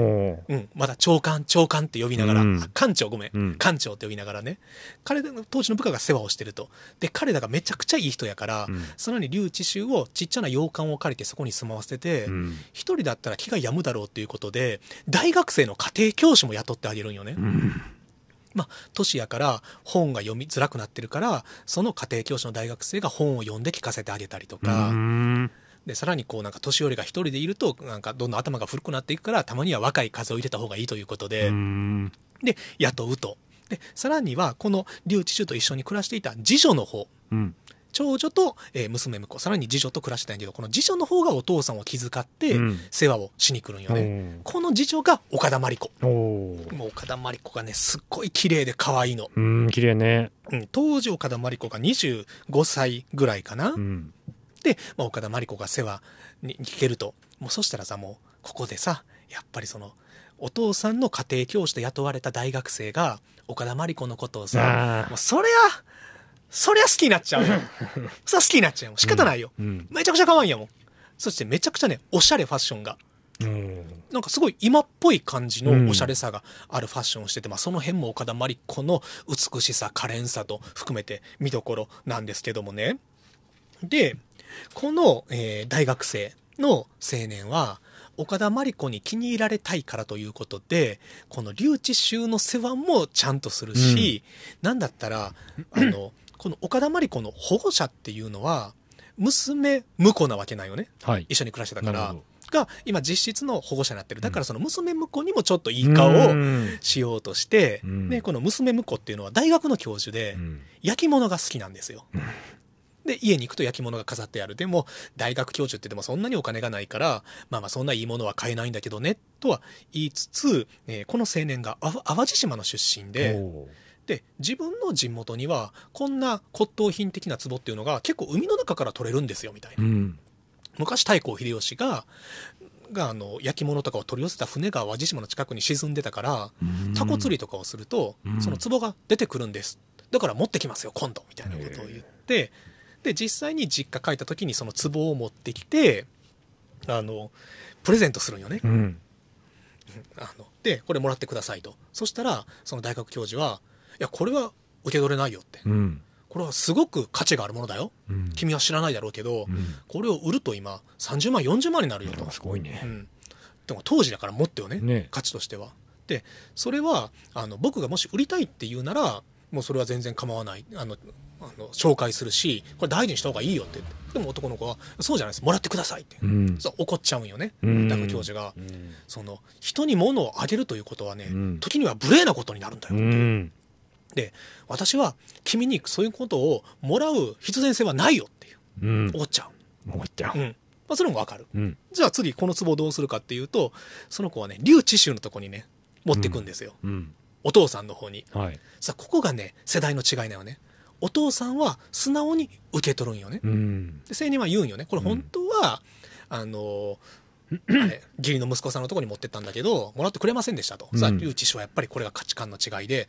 う。ん、まだ長官、長官って呼びながら、うん。あ官長ごめん、うん。官長って呼びながらね、彼らの当時の部下が世話をしてると。で、彼らがめちゃくちゃいい人やから、うん。さらに留置衆をちっちゃな洋館を借りてそこに住まわせて、うん。一人だったら気が病むだろうっていうことで、大学生の家庭教師も雇ってあげるんよね。うん。まあ、年やから本が読みづらくなってるから、その家庭教師の大学生が本を読んで聞かせてあげたりとか、うんで、さらにこうなんか年寄りが一人でいると、なんかどんどん頭が古くなっていくから、たまには若い風を入れた方がいいということで、うんで、雇うと。で、さらには、この留置中と一緒に暮らしていた次女の方、うん長女と、えー娘婿、さらに次女と暮らしてたんやけど、この次女の方がお父さんを気遣ってうん、世話をしに来るんよね。おこの次女が岡田真理子。もう岡田真理子がね、すっごい綺麗で可愛いの。うん綺麗ねうん、当時岡田真理子が25歳ぐらいかな。うんで、まあ、岡田真理子が世話に聞けると。もうそしたらさ、もう、ここでさ、やっぱりその、お父さんの家庭教師で雇われた大学生が、岡田真理子のことをさ、あもうそりゃ、そりゃ好きになっちゃうよ。そりゃ好きになっちゃうよ。仕方ないよ。ーうんめちゃくちゃ可愛いんやもん。そしてめちゃくちゃね、おしゃれファッションが。うんなんかすごい今っぽい感じのおしゃれさがあるファッションをしてて、まあその辺も岡田真理子の美しさ、可憐さと含めて見どころなんですけどもね。で、この、えー大学生の青年は、岡田真理子に気に入られたいからということで、この留置衆の世話もちゃんとするし、なんだったら、あの、この岡田真理子の保護者っていうのは、娘婿なわけないよね。はい一緒に暮らしてたから。が、今実質の保護者になってる。だからその娘婿にもちょっといい顔うをんしようとして、うんで、この娘婿っていうのは大学の教授でう、ん焼き物が好きなんですよ。で、家に行くと焼き物が飾ってある。でも、大学教授って言ってもそんなにお金がないから、まあまあそんないいものは買えないんだけどね、とは言いつつ、えーこの青年があ淡路島の出身で、で、自分の地元には、こんな骨董品的な壺っていうのが結構海の中から取れるんですよ、みたいなう。ん昔太閤秀吉が、が、あの、焼き物とかを取り寄せた船が淡路島の近くに沈んでたから、タコ釣りとかをすると、うんその壺が出てくるんです。だから持ってきますよ、今度みたいなことを言って、で、実際に実家帰った時にその壺を持ってきて、あの、プレゼントするんよね。うんあので、これもらってくださいと。そしたら、その大学教授は、いや、これは受け取れないよって。うんこれはすごく価値があるものだよ。うん君は知らないだろうけど、うんこれを売ると今、30万、40万になるよと。すごいうねん、でも当時だから持ってよねね価値としては。でそれはあの僕がもし売りたいって言うならもうそれは全然構わないあのあの紹介するしこれ大事にした方がいいよって。言ってでも男の子はそうじゃないです。もらってくださいって、うん。そう怒っちゃうんよね。うん。教授が、うん。その人に物をあげるということはね、うん。時には無礼なことになるんだよ、うん。で私は君にそういうことをもらう必然性はないよっていう。うん。怒っちゃもう。いっちゃう、うん。まあ、それもわかる。うん。じゃあ次この壺をどうするかっていうとその子はね劉知州のとこにね持ってくんですよ、うん。お父さんの方に。はい。さあここがね世代の違いだよねお父さんは素直に受け取るんよね。うん。で青年は言うんよね。これ本当は、あのあれ義理の息子さんのとこに持ってったんだけどもらってくれませんでしたと、さあうん劉知州はやっぱりこれが価値観の違いで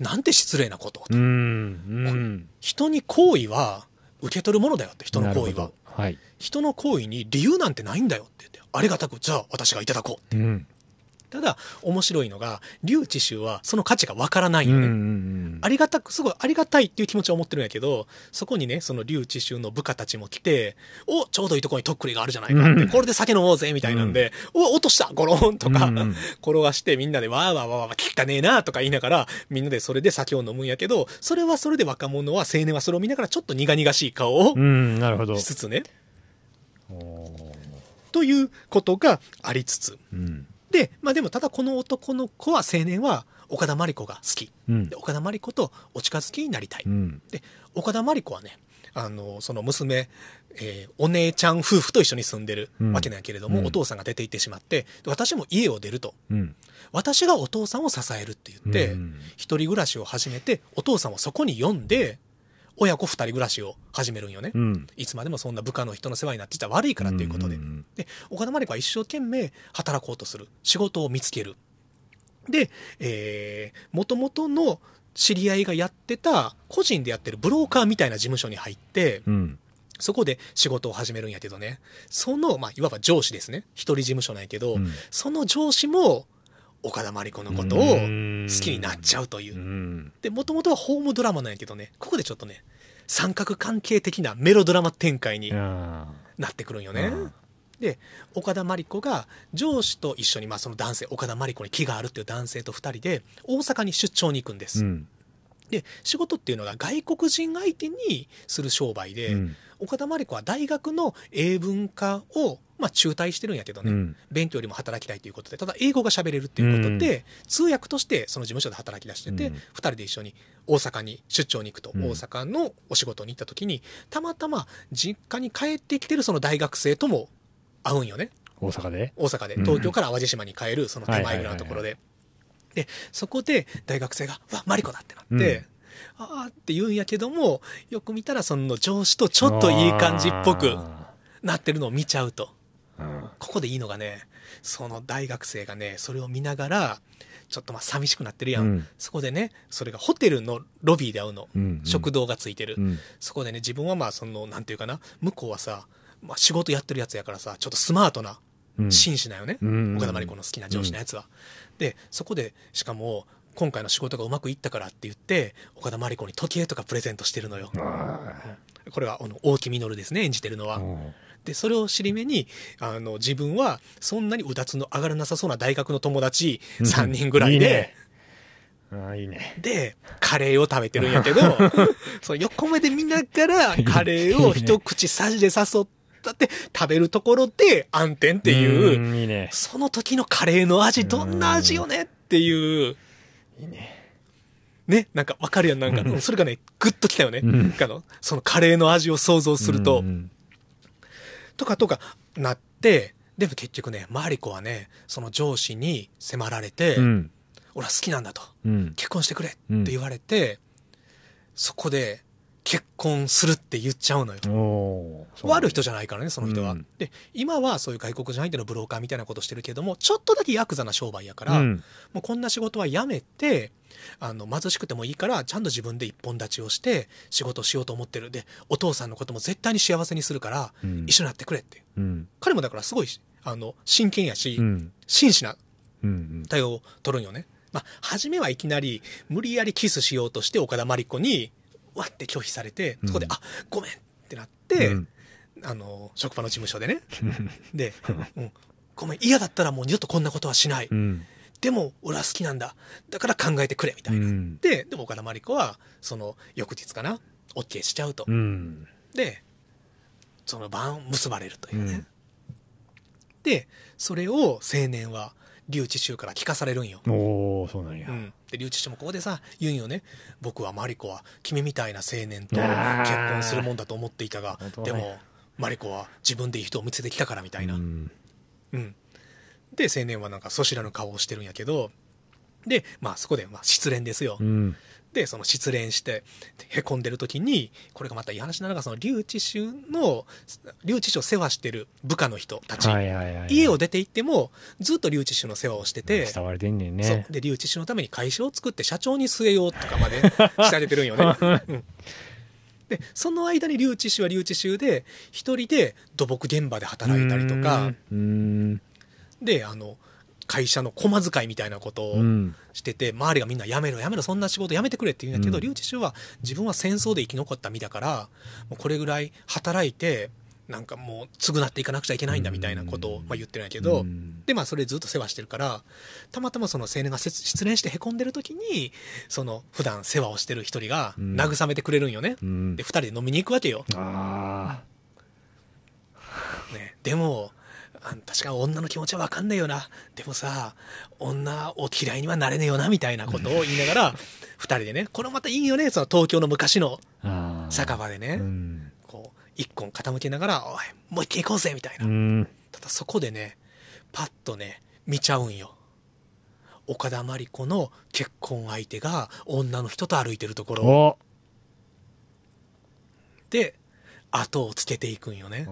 なんて失礼なことをと、うん。うん人に好意は受け取るものだよって人の行為は。はい。人の行為に理由なんてないんだよって言ってありがたくじゃあ私がいただこううんただ面白いのが劉知州はその価値がわからないうんうよね、ん。ありがたくすごいありがたいっていう気持ちは思ってるんやけどそこにねその劉知州の部下たちも来ておちょうどいいところにとっくりがあるじゃないかって、うん。これで酒飲もうぜみたいなんで、お落としたゴロンとか、うんうん。転がしてみんなでわーわーわーわー汚ねえなとか言いながらみんなでそれで酒を飲むんやけどそれはそれで若者は青年はそれを見ながらちょっと苦々しい顔をうんなるほど。しつつね、おということがありつつ。うんでまあでもただこの男の子は青年は岡田真理子が好き。うん。で岡田真理子とお近づきになりたい、うん。で岡田真理子はねあの、その娘、えーお姉ちゃん夫婦と一緒に住んでるうん。わけなんやけれども、うん。お父さんが出て行ってしまって、で私も家を出ると。うん。私がお父さんを支えるって言って、うん。一人暮らしを始めて、お父さんをそこに呼んで、親子二人暮らしを始めるんよね。うんいつまでもそんな部下の人の世話になってちゃ悪いからっていうことで。んで、岡田真理子は一生懸命働こうとする。仕事を見つける。で、えー、元々の知り合いがやってた、個人でやってるブローカーみたいな事務所に入って、うんそこで仕事を始めるんやけどね。その、まあ、いわば上司ですね。一人事務所なんやけど、うんその上司も、岡田真理子のことを好きになっちゃうという。う。ん。で、もともとはホームドラマなんやけどね、ここでちょっとね、三角関係的なメロドラマ展開にあなってくるんよね。うん。で、岡田真理子が上司と一緒に、まあその男性、岡田真理子に気があるっていう男性と二人で大阪に出張に行くんです。うん。で、仕事っていうのが外国人相手にする商売で、うん岡田真理子は大学の英文科を、まあ中退してるんやけどね、うん。勉強よりも働きたいということで、ただ英語が喋れるっていうことで、通訳としてその事務所で働き出してて、うん。二人で一緒に大阪に出張に行くと、うん。大阪のお仕事に行った時に、たまたま実家に帰ってきてるその大学生とも会うんよね。大阪で？大阪で。うん。東京から淡路島に帰るその手前ぐらいのところで。で、そこで大学生が、うわ、マリコだってなって、あーって言うんやけども、よく見たらその上司とちょっといい感じっぽくあなってるのを見ちゃうと。ーうんここでいいのがね、その大学生がね、それを見ながら、ちょっとまあ寂しくなってるやん。うんそこでね、それがホテルのロビーで会うの。うん食堂がついてる。うんそこでね、自分はまあその、なんていうかな、向こうはさ、まあ仕事やってるやつやからさ、ちょっとスマートなうん紳士なよね。うん岡田真理子の好きな上司のやつは。で、そこで、しかも、今回の仕事がうまくいったからって言って、岡田真理子に時計とかプレゼントしてるのよ。あこれは、あの、大木実ですね、演じてるのは。ーで、それを尻目に、あの、自分は、そんなにうだつの上がらなさそうな大学の友達3人ぐらいで、いいね。あーいいね。で、カレーを食べてるんやけど、その横目で見ながら、カレーを一口さじで誘ったって、食べるところで暗転っていう、んいいね。その時のカレーの味、どんな味よねっていう、いいね。ね、なんかわかるやん、なんか、うん。うんそれがね、グッときたよね。うん。あの、そのカレーの味を想像すると、うんとかとかなって、でも結局ね、マリコはね、その上司に迫られて、うん。俺は好きなんだと、うん。結婚してくれって言われて、そこで結婚するって言っちゃうのよ。悪い人じゃないからね、その人は。うんで、今はそういう外国人相手のブローカーみたいなことしてるけども、ちょっとだけヤクザな商売やから、うんもうこんな仕事はやめて、あの、貧しくてもいいから、ちゃんと自分で一本立ちをして、仕事をしようと思ってる。で、お父さんのことも絶対に幸せにするから、うん一緒になってくれって。うん彼もだからすごい、あの、真剣やし、うん真摯なうん対応を取るんよね。まあ、初めはいきなり、無理やりキスしようとして、岡田真理子に、わって拒否されて、そこで、うんあ、ごめんってなって、うんあの、職場の事務所でね。で、うん、ごめん、嫌だったらもう二度とこんなことはしない。うんでも、俺は好きなんだ。だから考えてくれ、みたいな。うんで、でも岡田真理子は、その、翌日かな、OK しちゃうと。うんで、その晩結ばれるというね。うんで、それを青年は、留置衆から聞かされるんよ。おおそうなんや。うん、で留置所もここでさ言うんよね。僕はマリコは君みたいな青年と結婚するもんだと思っていたがでもマリコは自分でいい人を見つけてきたからみたいな、ううん。んで青年はなんかそしらぬ顔をしてるんやけどでまあそこでまあ失恋ですよ、うんでその失恋してへこんでる時にこれがまたいい話なのがその留置所の留置所を世話してる部下の人たち、はいはいはい家を出て行ってもずっと留置所の世話をしてて、慕われてんねんね。で留置所のために会社を作って社長に据えようとかまで してあげてるんよね、うん。でその間に留置所は留置所で一人で土木現場で働いたりとか。うん。であの会社の駒遣いみたいなことをうんしてて周りがみんなやめろやめろそんな仕事やめてくれって言うんやけど、うん。留置所は自分は戦争で生き残った身だからもうこれぐらい働いてなんかもう償っていかなくちゃいけないんだみたいなことをまあ言ってるんやけど、うん。でまあそれずっと世話してるからたまたまその青年がせ失恋してへこんでる時にその普段世話をしてる一人がうん。慰めてくれるんよね、うん。で二人で飲みに行くわけよ、あね、でもあ確かに女の気持ちは分かんないよな。でもさ、女を嫌いにはなれねえよな、みたいなことを言いながら、二人でね、これまたいいよね、その東京の昔の酒場でね、うんこう、一本傾けながら、おい、もう一軒行こうぜ、みたいな。うんただそこでね、パッとね、見ちゃうんよ。岡田真理子の結婚相手が女の人と歩いてるところおで、後をつけていくんよね。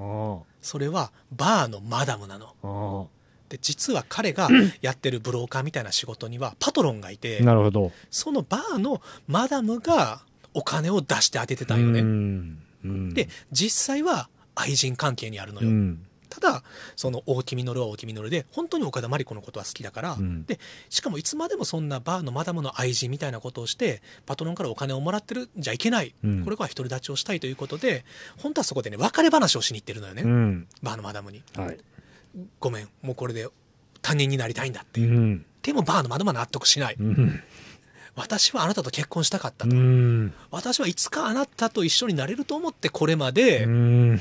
おそれはバーのマダムなの。おで、実は彼がやってるブローカーみたいな仕事にはパトロンがいて、なるほどそのバーのマダムがお金を出して当ててたんよね。で、実際は愛人関係にあるのよ。うんただ、その大木実は大木実で、本当に岡田真理子のことは好きだから、うんで、しかもいつまでもそんなバーのマダムの愛人みたいなことをして、パトロンからお金をもらってるんじゃいけない。うんこれから独り立ちをしたいということで、本当はそこでね、別れ話をしに行ってるのよね。うんバーのマダムに。はいごめん、もうこれで他人になりたいんだって。うんでもバーのマダムは納得しない。うん私はあなたと結婚したかったうと。ん私はいつかあなたと一緒になれると思ってこれまで、うん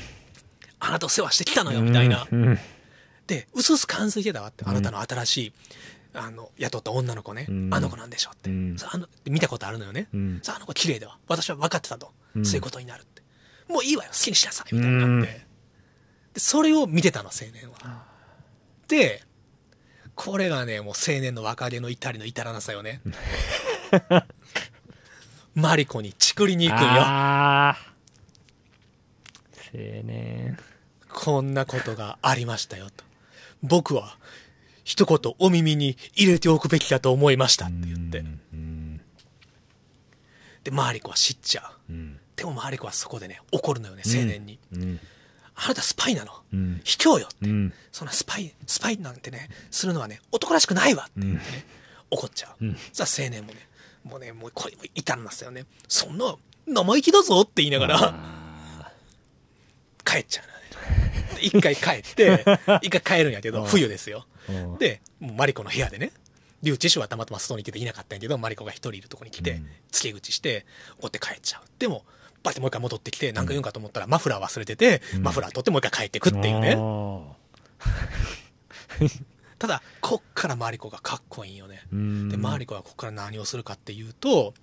あなたを世話してきたのよ、みたいな。うんで、うすうす感づいてたわって。あなたの新しい、あの、雇った女の子ね。うんあの子なんでしょって。あの見たことあるのよね。うんさあ、あの子綺麗では。私は分かってたと。うんそういうことになるって。もういいわよ、好きにしなさい、みたいになって。で、それを見てたの、青年は。で、これがね、もう青年の若気の至りの至らなさよね。マリコにチクりに行くんよ。青年こんなことがありましたよと。僕は一言お耳に入れておくべきだと思いましたって言って。うんで、マリコは知っちゃう。うんでもマリコはそこでね、怒るのよね、青年に。うんあなたスパイなの。うん卑怯よって。うんそんなスパイ、スパイなんてね、するのはね、男らしくないわってうん怒っちゃう。うんさあ青年もね、もうね、もうこれも至らなすよね。そんな生意気だぞって言いながらあ帰っちゃう一回帰って、一回帰るんやけど、うん。冬ですよ。ーで、もうマリコの部屋でね、リュウチシュはたまたま外に来ていなかったんやけど、マリコが一人いるとこに来てうん、付け口して、怒って帰っちゃう。でも、バッてもう一回戻ってきて、なんか言うんかと思ったら、マフラー忘れてて、うん。マフラー取ってもう一回帰ってくっていうね。ただ、こっからマリコがかっこいいんよね。うんで、マリコはここから何をするかっていうと、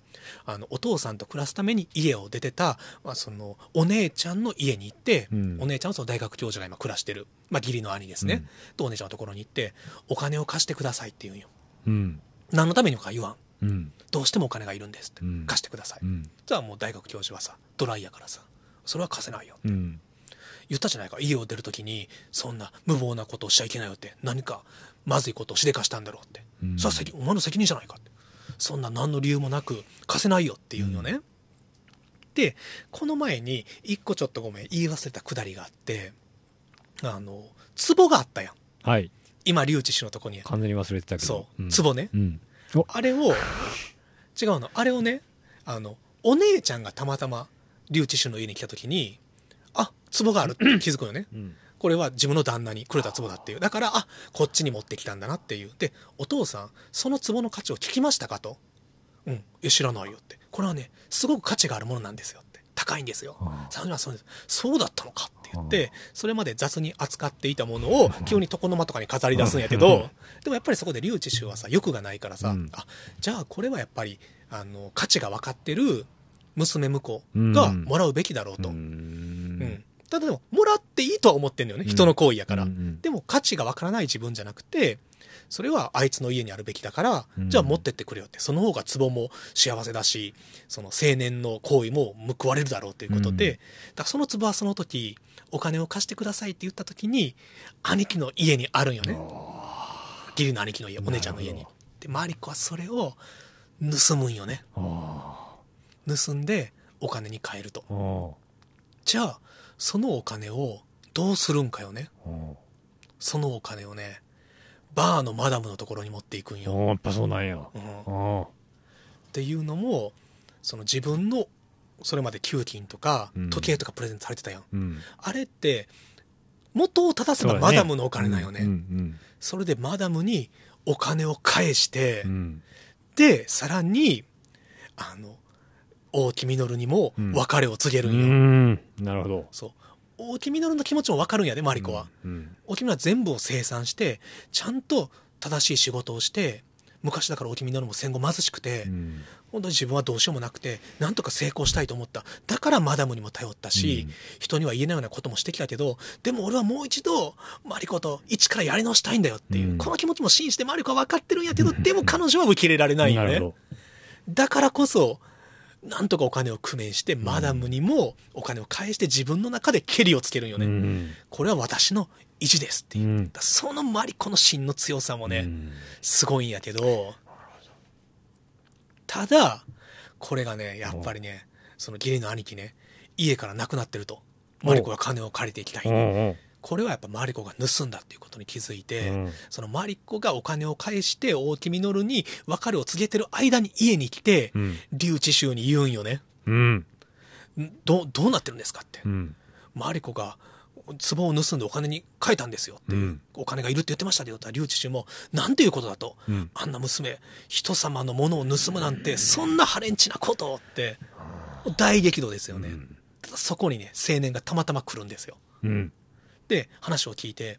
あの、お父さんと暮らすために家を出てた、まあ、その、お姉ちゃんの家に行って、うんお姉ちゃんはその大学教授が今暮らしてる、まあ、義理の兄ですね。うんと、お姉ちゃんのところに行って、お金を貸してくださいって言うんよ。うん何のためにもか言わん。うんどうしてもお金がいるんですって。うん貸してください。うんじゃあもう大学教授はさ、ドライやからさ、それは貸せないよ。うん言ったじゃないか。家を出るときに、そんな無謀なことをしちゃいけないよって。何かまずいことをしでかしたんだろうって。うんそれは責お前の責任じゃないかって。そんな何の理由もなく貸せないよって言うよね。で、この前に一個ちょっとごめん、言い忘れたくだりがあって、あの、壺があったやん。はい今、リュウチ氏のとこに。完全に忘れてたけどそう、ん壺ね。うんおあれを、違うの、あれをね、あの、お姉ちゃんがたまたま、リュウチ氏の家に来た時に、あ、壺があるって 気づくよね。うんこれは自分の旦那にくれた壺だっていう。だから、あ、こっちに持ってきたんだなっていう。で、お父さん、その壺の価値を聞きましたかと。うん、知らないよって。これはね、すごく価値があるものなんですよって。高いんですよ。ああサウナはそうです。そうだったのかって言って、それまで雑に扱っていたものを急に床の間とかに飾り出すんやけど、でもやっぱりそこでリュウチシュはさ、欲がないからさ、うんあ、じゃあこれはやっぱり、あの、価値が分かってる娘婿がもらうべきだろうと。ううんんただでも、もらっていいとは思ってんのよね。人の行為やから。うんうんでも価値がわからない自分じゃなくて、それはあいつの家にあるべきだから、うんじゃあ持ってってくれよって。その方が壺も幸せだし、その青年の行為も報われるだろうということで、うんだからその壺はその時、お金を貸してくださいって言った時に、兄貴の家にあるんよね。義理の兄貴の家、お姉ちゃんの家に。で、マリコはそれを盗むんよね。あ盗んでお金に換えると。じゃあ、そのお金をどうするんかよね。そのお金をね、バーのマダムのところに持っていくんよ。ーやっぱそうなんやうん、っあていうのも、その自分の、それまで給金とかうん時計とかプレゼントされてたやん。うんあれって、元を正せばマダムのお金だよね。うんうんそれでマダムにお金を返して、うんで、さらに、あの、大木実にも別れを告げうるんよ。ん。なるほど。そう。大木稔の気持ちも分かるんやでマリコは、うん。大木稔は全部を清算してちゃんと正しい仕事をして昔だから大木稔も戦後貧しくて、うん。本当に自分はどうしようもなくてなんとか成功したいと思った。だからマダムにも頼ったし、うん。人には言えないようなこともしてきたけどでも俺はもう一度マリコと一からやり直したいんだよっていう、うん。この気持ちも信じてマリコは分かってるんやけどでも彼女は受け入れられないよね。だからこそなんとかお金を工面してマダムにもお金を返して自分の中でケリをつけるんよどね、うん。これは私の意地ですっていう、うん。そのマリコの芯の強さもね、うん。すごいんやけど、ただ、これがね、やっぱりね、その義理の兄貴ね、家からなくなってると。マリコが金を借りていきたい。うんう。んこれはやっぱマリコが盗んだっていうことに気づいて、うんそのマリコがお金を返して大木稔に別れを告げてる間に家に来て、うん留置衆に言うんよね。うんんど、どうなってるんですかって。うんマリコが壺を盗んでお金に変えたんですよって、うんお金がいるって言ってましたけど、留置衆も、なんていうことだと。うんあんな娘、人様のものを盗むなんて、そんなハレンチなことって、大激怒ですよね。そこにね、青年がたまたま来るんですよ。うんで、話を聞いて、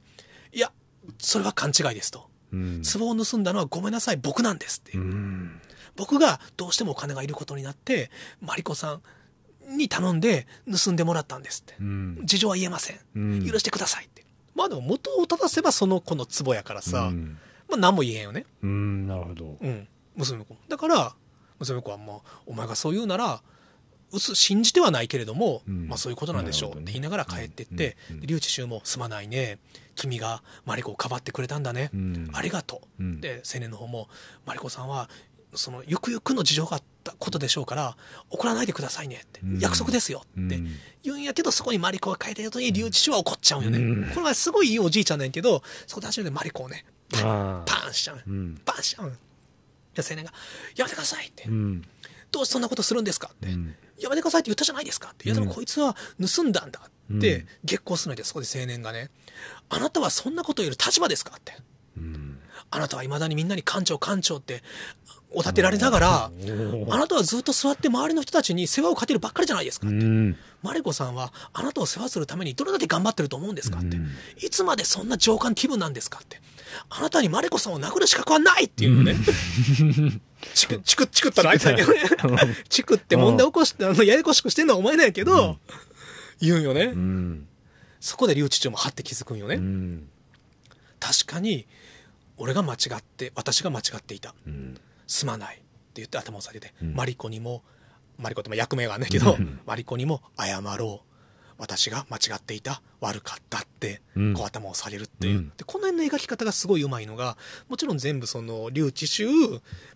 いや、それは勘違いですと。うん壺を盗んだのはごめんなさい、僕なんですって僕がどうしてもお金がいることになって、マリコさんに頼んで盗んでもらったんですって。うん事情は言えません。うん許してくださいって。まあでも元を正せばその子の壺やからさ、うんまあ何も言えへんよね。うんなるほどうん。娘の子も。だから、娘の子はもう、お前がそう言うなら、うす信じてはないけれども、うんまあそういうことなんでしょうって言いながら帰ってって、うんうんで留置衆もすまないね。君がマリコをかばってくれたんだね。うんありがとう。うんで、青年の方も、マリコさんは、その、ゆくゆくの事情があったことでしょうから、怒らないでくださいねって。うん約束ですよってうん言うんやけど、そこにマリコが書いたように留置所は怒っちゃうんよね。うんこれはすごいいいおじいちゃんなんやけど、そこで初めてマリコをね、パン、しちゃう。うんパンしちゃう。で、青年が、やめてくださいって。うんどうしてそんなことするんですかって。うんやめてくださいって言ったじゃないですかって。いや、でもこいつは盗んだんだってうん、激高するので、そこで青年がね、あなたはそんなことを言える立場ですかって。うんあなたは未だにみんなに館長館長って、お立てられながら、あなたはずっと座って周りの人たちに世話をかけるばっかりじゃないですかうって。んマリコさんはあなたを世話するためにどれだけ頑張ってると思うんですかってうん。いつまでそんな上官気分なんですかって。あなたにマリコさんを殴る資格はないっていうのね。チク、チク、チクったらあいつだけどね。チクって問題起こして、あの、ややこしくしてんのはお前なんやけど、言うんよね。うんそこで留置長もはって気づくんよね。うん確かに、俺が間違って、私が間違っていた。うんすまないって言って頭を下げて、うんマリコにもマリコってまあ役名があんねんけど、うんマリコにも謝ろう私が間違っていた悪かったって、うん。こう頭を下げるっていう、うん。でこの辺の描き方がすごいうまいのがもちろん全部その留置衆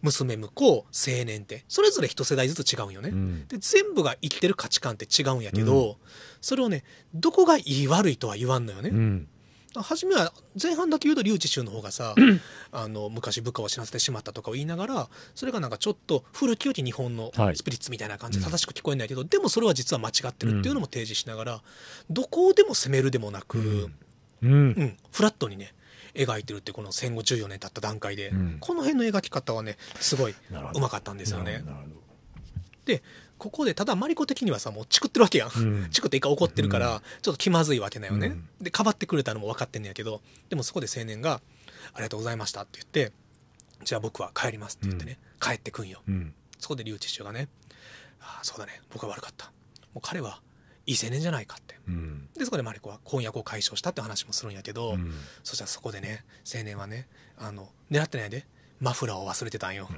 娘婿青年ってそれぞれ一世代ずつ違うんよね、うん。で全部が生きてる価値観って違うんやけど、それをねどこがいい悪いとは言わんのよね、うん初めは前半だけ言うと留置衆の方がさあの昔部下を死なせてしまったとかを言いながらそれがなんかちょっと古き良き日本のはい。スピリッツみたいな感じで正しく聞こえないけど、でもそれは実は間違ってるっていうのも提示しながら、どこをでも責めるでもなく、うん。うん。フラットにね描いてるってこの戦後14年経った段階で、うん。この辺の描き方はねすごいうまかったんですよね。なるほどでここでただマリコ的にはさもうチクってるわけやん、うん。チクって一回怒ってるから、ちょっと気まずいわけだよね、うん。でかばってくれたのも分かってんねやけどでもそこで青年が「ありがとうございました」って言って「じゃあ僕は帰ります」って言ってね、帰ってくんよ。うん。そこで留置長がね「ああそうだね僕は悪かった。もう彼はいい青年じゃないか」って。うん。でそこでマリコは婚約を解消したって話もするんやけど、うん。そしたらそこでね青年はねあの狙ってないでマフラーを忘れてたんよ、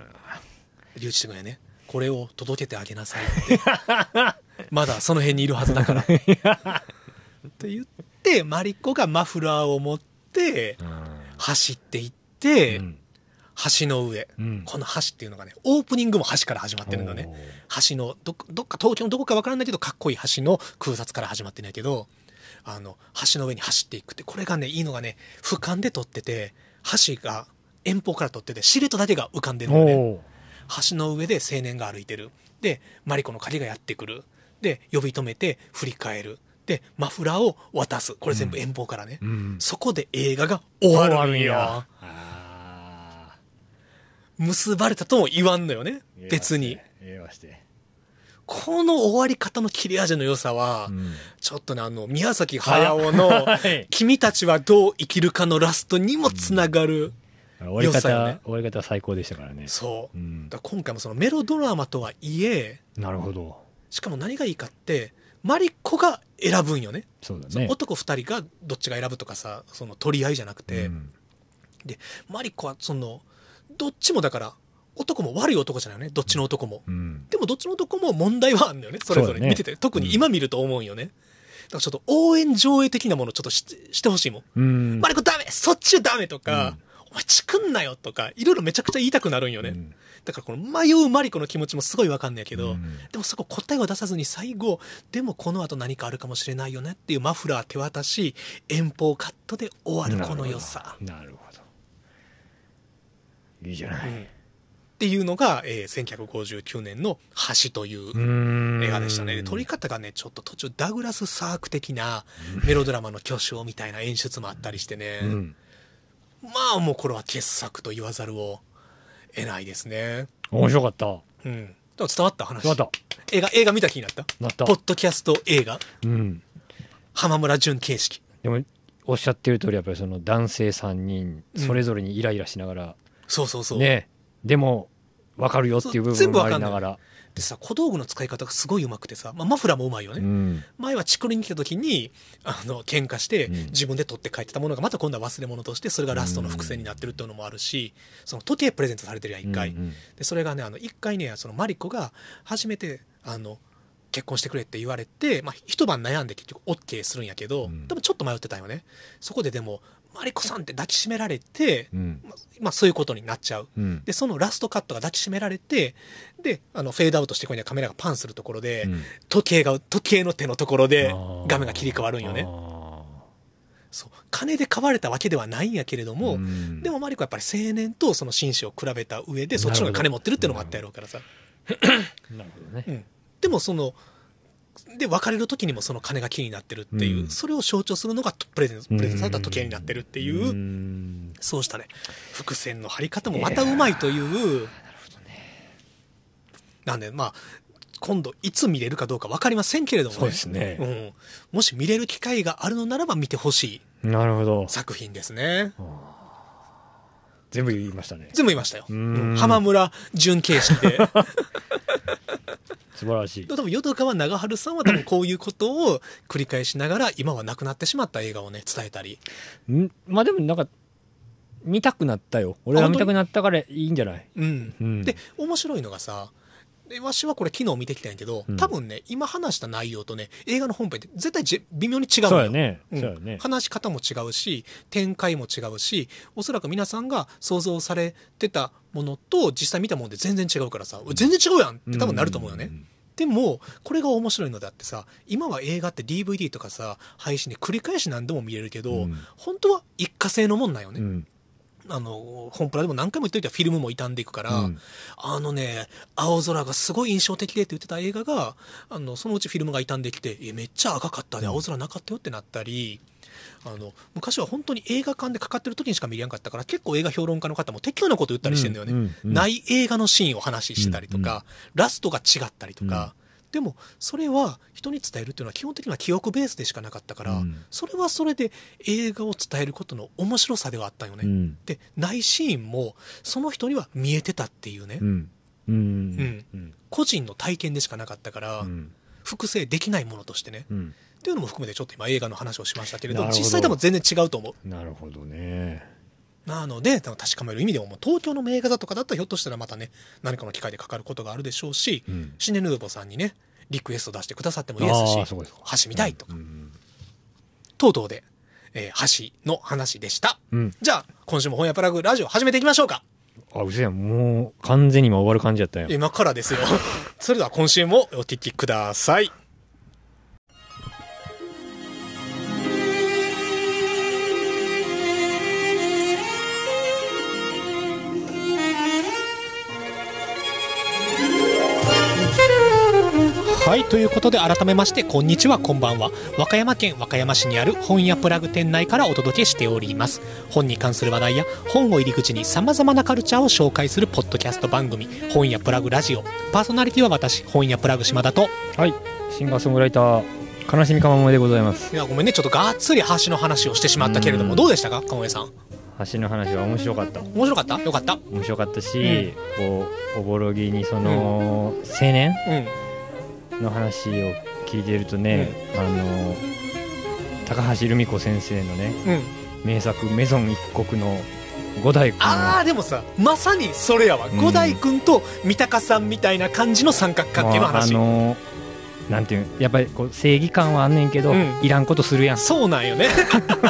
留置してくんやねこれを届けてあげなさいって。まだその辺にいるはずだから。って言ってマリコがマフラーを持って走っていって、うん。橋の上、うん。この橋っていうのがねオープニングも橋から始まってるのね。橋のどどっか東京のどこかわからないけどかっこいい橋の空撮から始まってんやけどあの橋の上に走っていくってこれがねいいのがね俯瞰で撮ってて橋が遠方から撮っててシルエットだけが浮かんでるのね。お橋の上で青年が歩いてる。でマリコの鍵がやってくる。で呼び止めて振り返る。でマフラーを渡す。これ全部遠方からね、うん。そこで映画が終わるんよあ結ばれたとも言わんのよね。ー別に。この終わり方の切れ味の良さは、うん。ちょっとね、あの、宮崎駿の、はい。君たちはどう生きるかのラストにもつながる。終わり方、ね終わり方は最高でしたからね。そうう。んだ今回もそのメロドラマとはいえ、なるほど。しかも何がいいかって、マリコが選ぶんよね。そうだね。男二人がどっちが選ぶとかさ、その取り合いじゃなくて、うんマリコはその、どっちもだから、男も悪い男じゃないよね。どっちの男も。うん。でもどっちの男も問題はあるんだよね。それぞそうだねれ見てて。特に今見ると思うんよね。だからちょっと応援上映的なものをちょっとししてほしいもん。うん。マリコダメそっちはダメとか、お前チクんなよとか、いろいろめちゃくちゃ言いたくなるんよね。うんだからこの迷うマリコの気持ちもすごいわかんないけど、うんでもそこ答えを出さずに最後、でもこの後何かあるかもしれないよねっていうマフラー手渡し、遠方カットで終わるこの良さ。なるほど。いいじゃない。っていうのが、えー1959年の橋といううん映画でしたね。で撮り方がね、ちょっと途中ダグラス・サーク的なメロドラマの巨匠みたいな演出もあったりしてね。うん。まあもうこれは傑作と言わざるを得ないですね。面白かった。うん。でも伝わった話。よかった。映画、映画見た気になったなったポ。ッドキャスト映画うん。浜村淳形式。でも、おっしゃってる通り、やっぱりその男性3人、うんそれぞれにイライラしながら、そうそうそう。ね、でも、わかるよっていう部分もありながら。でさ、小道具の使い方がすごい上手くてさ、まあ、マフラーもうまいよね。うん。前はチクリに来た時に、あの、喧嘩して、うん自分で取って帰ってたものがまた今度は忘れ物として、それがラストの伏線になってるっていうのもあるし、その時計プレゼントされてるやん、一回。うんで、それがね、あの、一回ね、そのマリコが初めて、あの、結婚してくれって言われて、まあ、一晩悩んで結局 OK するんやけど、うんでもちょっと迷ってたよね。そこででも、マリコさんって抱きしめられて、うん。まあまあ、そういうことになっちゃう。うん。で、そのラストカットが抱きしめられて、で、あの、フェードアウトしてこいにはカメラがパンするところで、うん時計が、時計の手のところで画面が切り替わるんよね。あそう。金で買われたわけではないんやけれどーも、うんでもマリコはやっぱり青年とその紳士を比べた上で、そっちの方が金持ってるっていうのもあったやろうからさ。なるほどねう。ん。でもその、で、別れる時にもその金が気になってるっていう、うんそれを象徴するのがプレゼンプレゼンされた時計になってるっていう、んそうしたね、伏線の張り方もまたうまいという、なんで、まあ、今度いつ見れるかどうか分かりませんけれどもね。そうですねうん。もし見れる機会があるのならば見てほしいなるほど。作品ですね。全部言いましたね。全部言いましたよ。浜村純形式で。素晴らしい。多分淀川長春さんは多分こういうことを繰り返しながら今はなくなってしまった映画をね伝えたり。ん？まあでもなんか、見たくなったよ。俺は見たくなったからいいんじゃない？うん、うん。で面白いのがさでわしはこれ昨日見てきたんやけど、うん。多分ね今話した内容とね映画の本編って絶対じ微妙に違うのよ。そうやね。うん。そうやね。話し方も違うし展開も違うしおそらく皆さんが想像されてたものと実際見たもので全然違うからさ全然違うやんって多分なると思うよね、んでもこれが面白いのであってさ今は映画って DVD とかさ配信で繰り返し何度も見れるけど、うん。本当は一過性のもんなんよね、うん。あの本プラでも何回も言っといたフィルムも傷んでいくから、うん。あのね青空がすごい印象的でって言ってた映画があのそのうちフィルムが傷んできてえめっちゃ赤かったで青空なかったよってなったり、あの昔は本当に映画館でかかってる時にしか見れなかったから結構映画評論家の方も適当なこと言ったりしてんだよね、うんうんうん。ない映画のシーンを話してたりとか、ラストが違ったりとか、でもそれは人に伝えるっていうのは基本的には記憶ベースでしかなかったから、うんそれはそれで映画を伝えることの面白さではあったよね、うん。でないシーンもその人には見えてたっていうね、うん。うん。うん。個人の体験でしかなかったから、うん。複製できないものとしてね、うん。っていうのも含めてちょっと今映画の話をしましたけれどど実際多分全然違うと思うなるほどね。なので確かめる意味でももう東京の名画座とかだったらひょっとしたらまたね何かの機会でかかることがあるでしょうし、うんシネヌーボさんにねリクエスト出してくださってもいいですあし橋見たいとか、うん。等々で、えー橋の話でしたうん。じゃあ今週も本屋プラグラジオ始めていきましょうかあ、うせやん。もう、完全に今終わる感じやったよ。今からですよ それでは今週もお聞きくださいということで改めまして、こんにちは、こんばんは。和歌山県和歌山市にある本屋プラグ店内からお届けしております。本に関する話題や本を入り口に様々なカルチャーを紹介するポッドキャスト番組、本屋プラグラジオ。パーソナリティは私、本屋プラグ島田と。はいシンガーソングライター悲しみかまもえでございますいや、ごめんね、ちょっとがっつり橋の話をしてしまったけれども、うんどうでしたか、かもえさん？橋の話は面白かった面白かった？よかった？面白かったし、こうおぼろげにその、青年？うん。の話を聞いてるとね、あの高橋留美子先生のねうん。名作「メゾン一国」の五代君あー、でもさ、まさにそれやわ。うん五代君と三鷹さんみたいな感じの三角関係のあ話。のなんていうやっぱりこう正義感はあんねんけど、うん。いらんことするやん。そうなんよね。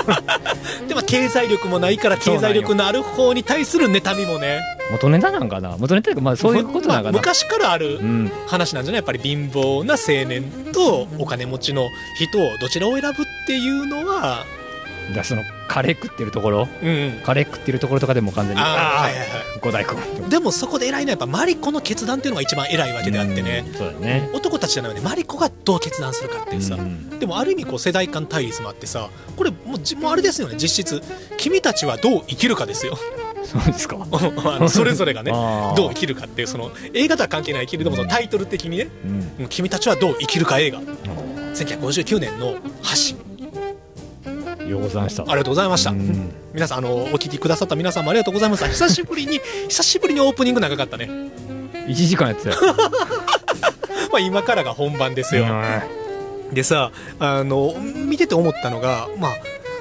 でも経済力もないから経済力のある方に対する妬みもね。元ネタなんかな？元ネタというかまあそういうことなんかな、まあ昔からあるうん。話なんじゃない？やっぱり貧乏な青年とお金持ちの人をどちらを選ぶっていうのはだそのカレー食ってるところうんうん。カレー食ってるところとかでも完全にあああはいはいは五代君いでもそこで偉いのはやっぱマリコの決断っていうのが一番偉いわけであってね、うんそうだね。男たちじゃないのでマリコがどう決断するかっていうさ、うんでもある意味こう世代間対立もあってさこれもうじもうあれですよね。実質君たちはどう生きるかですよ。そうですか。それぞれがね どう生きるかっていうその映画とは関係ないけれどもそのタイトル的にねうん「君たちはどう生きるか映画」1959年の「橋」ようございました。ありがとうございました、うん。皆さんあのお聞きくださった皆さんもありがとうございます。久しぶりに久しぶりにオープニング長かったね。1時間やってたよ。まあ今からが本番ですよ、でさあの見てて思ったのがま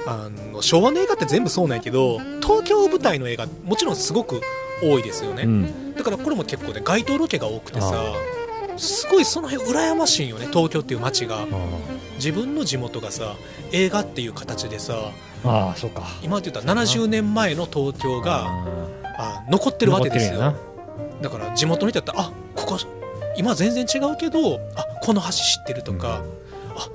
ああの昭和の映画って全部そうなんやけど東京舞台の映画もちろんすごく多いですよね、うん。だからこれも結構ね街頭ロケが多くてさすごいその辺羨ましいよね東京っていう街が自分の地元がさ映画っていう形でさああそうか。今って言ったら70年前の東京がああ残ってるわけですよ。だから地元の人だったらあここ今全然違うけどあこの橋知ってるとか、あ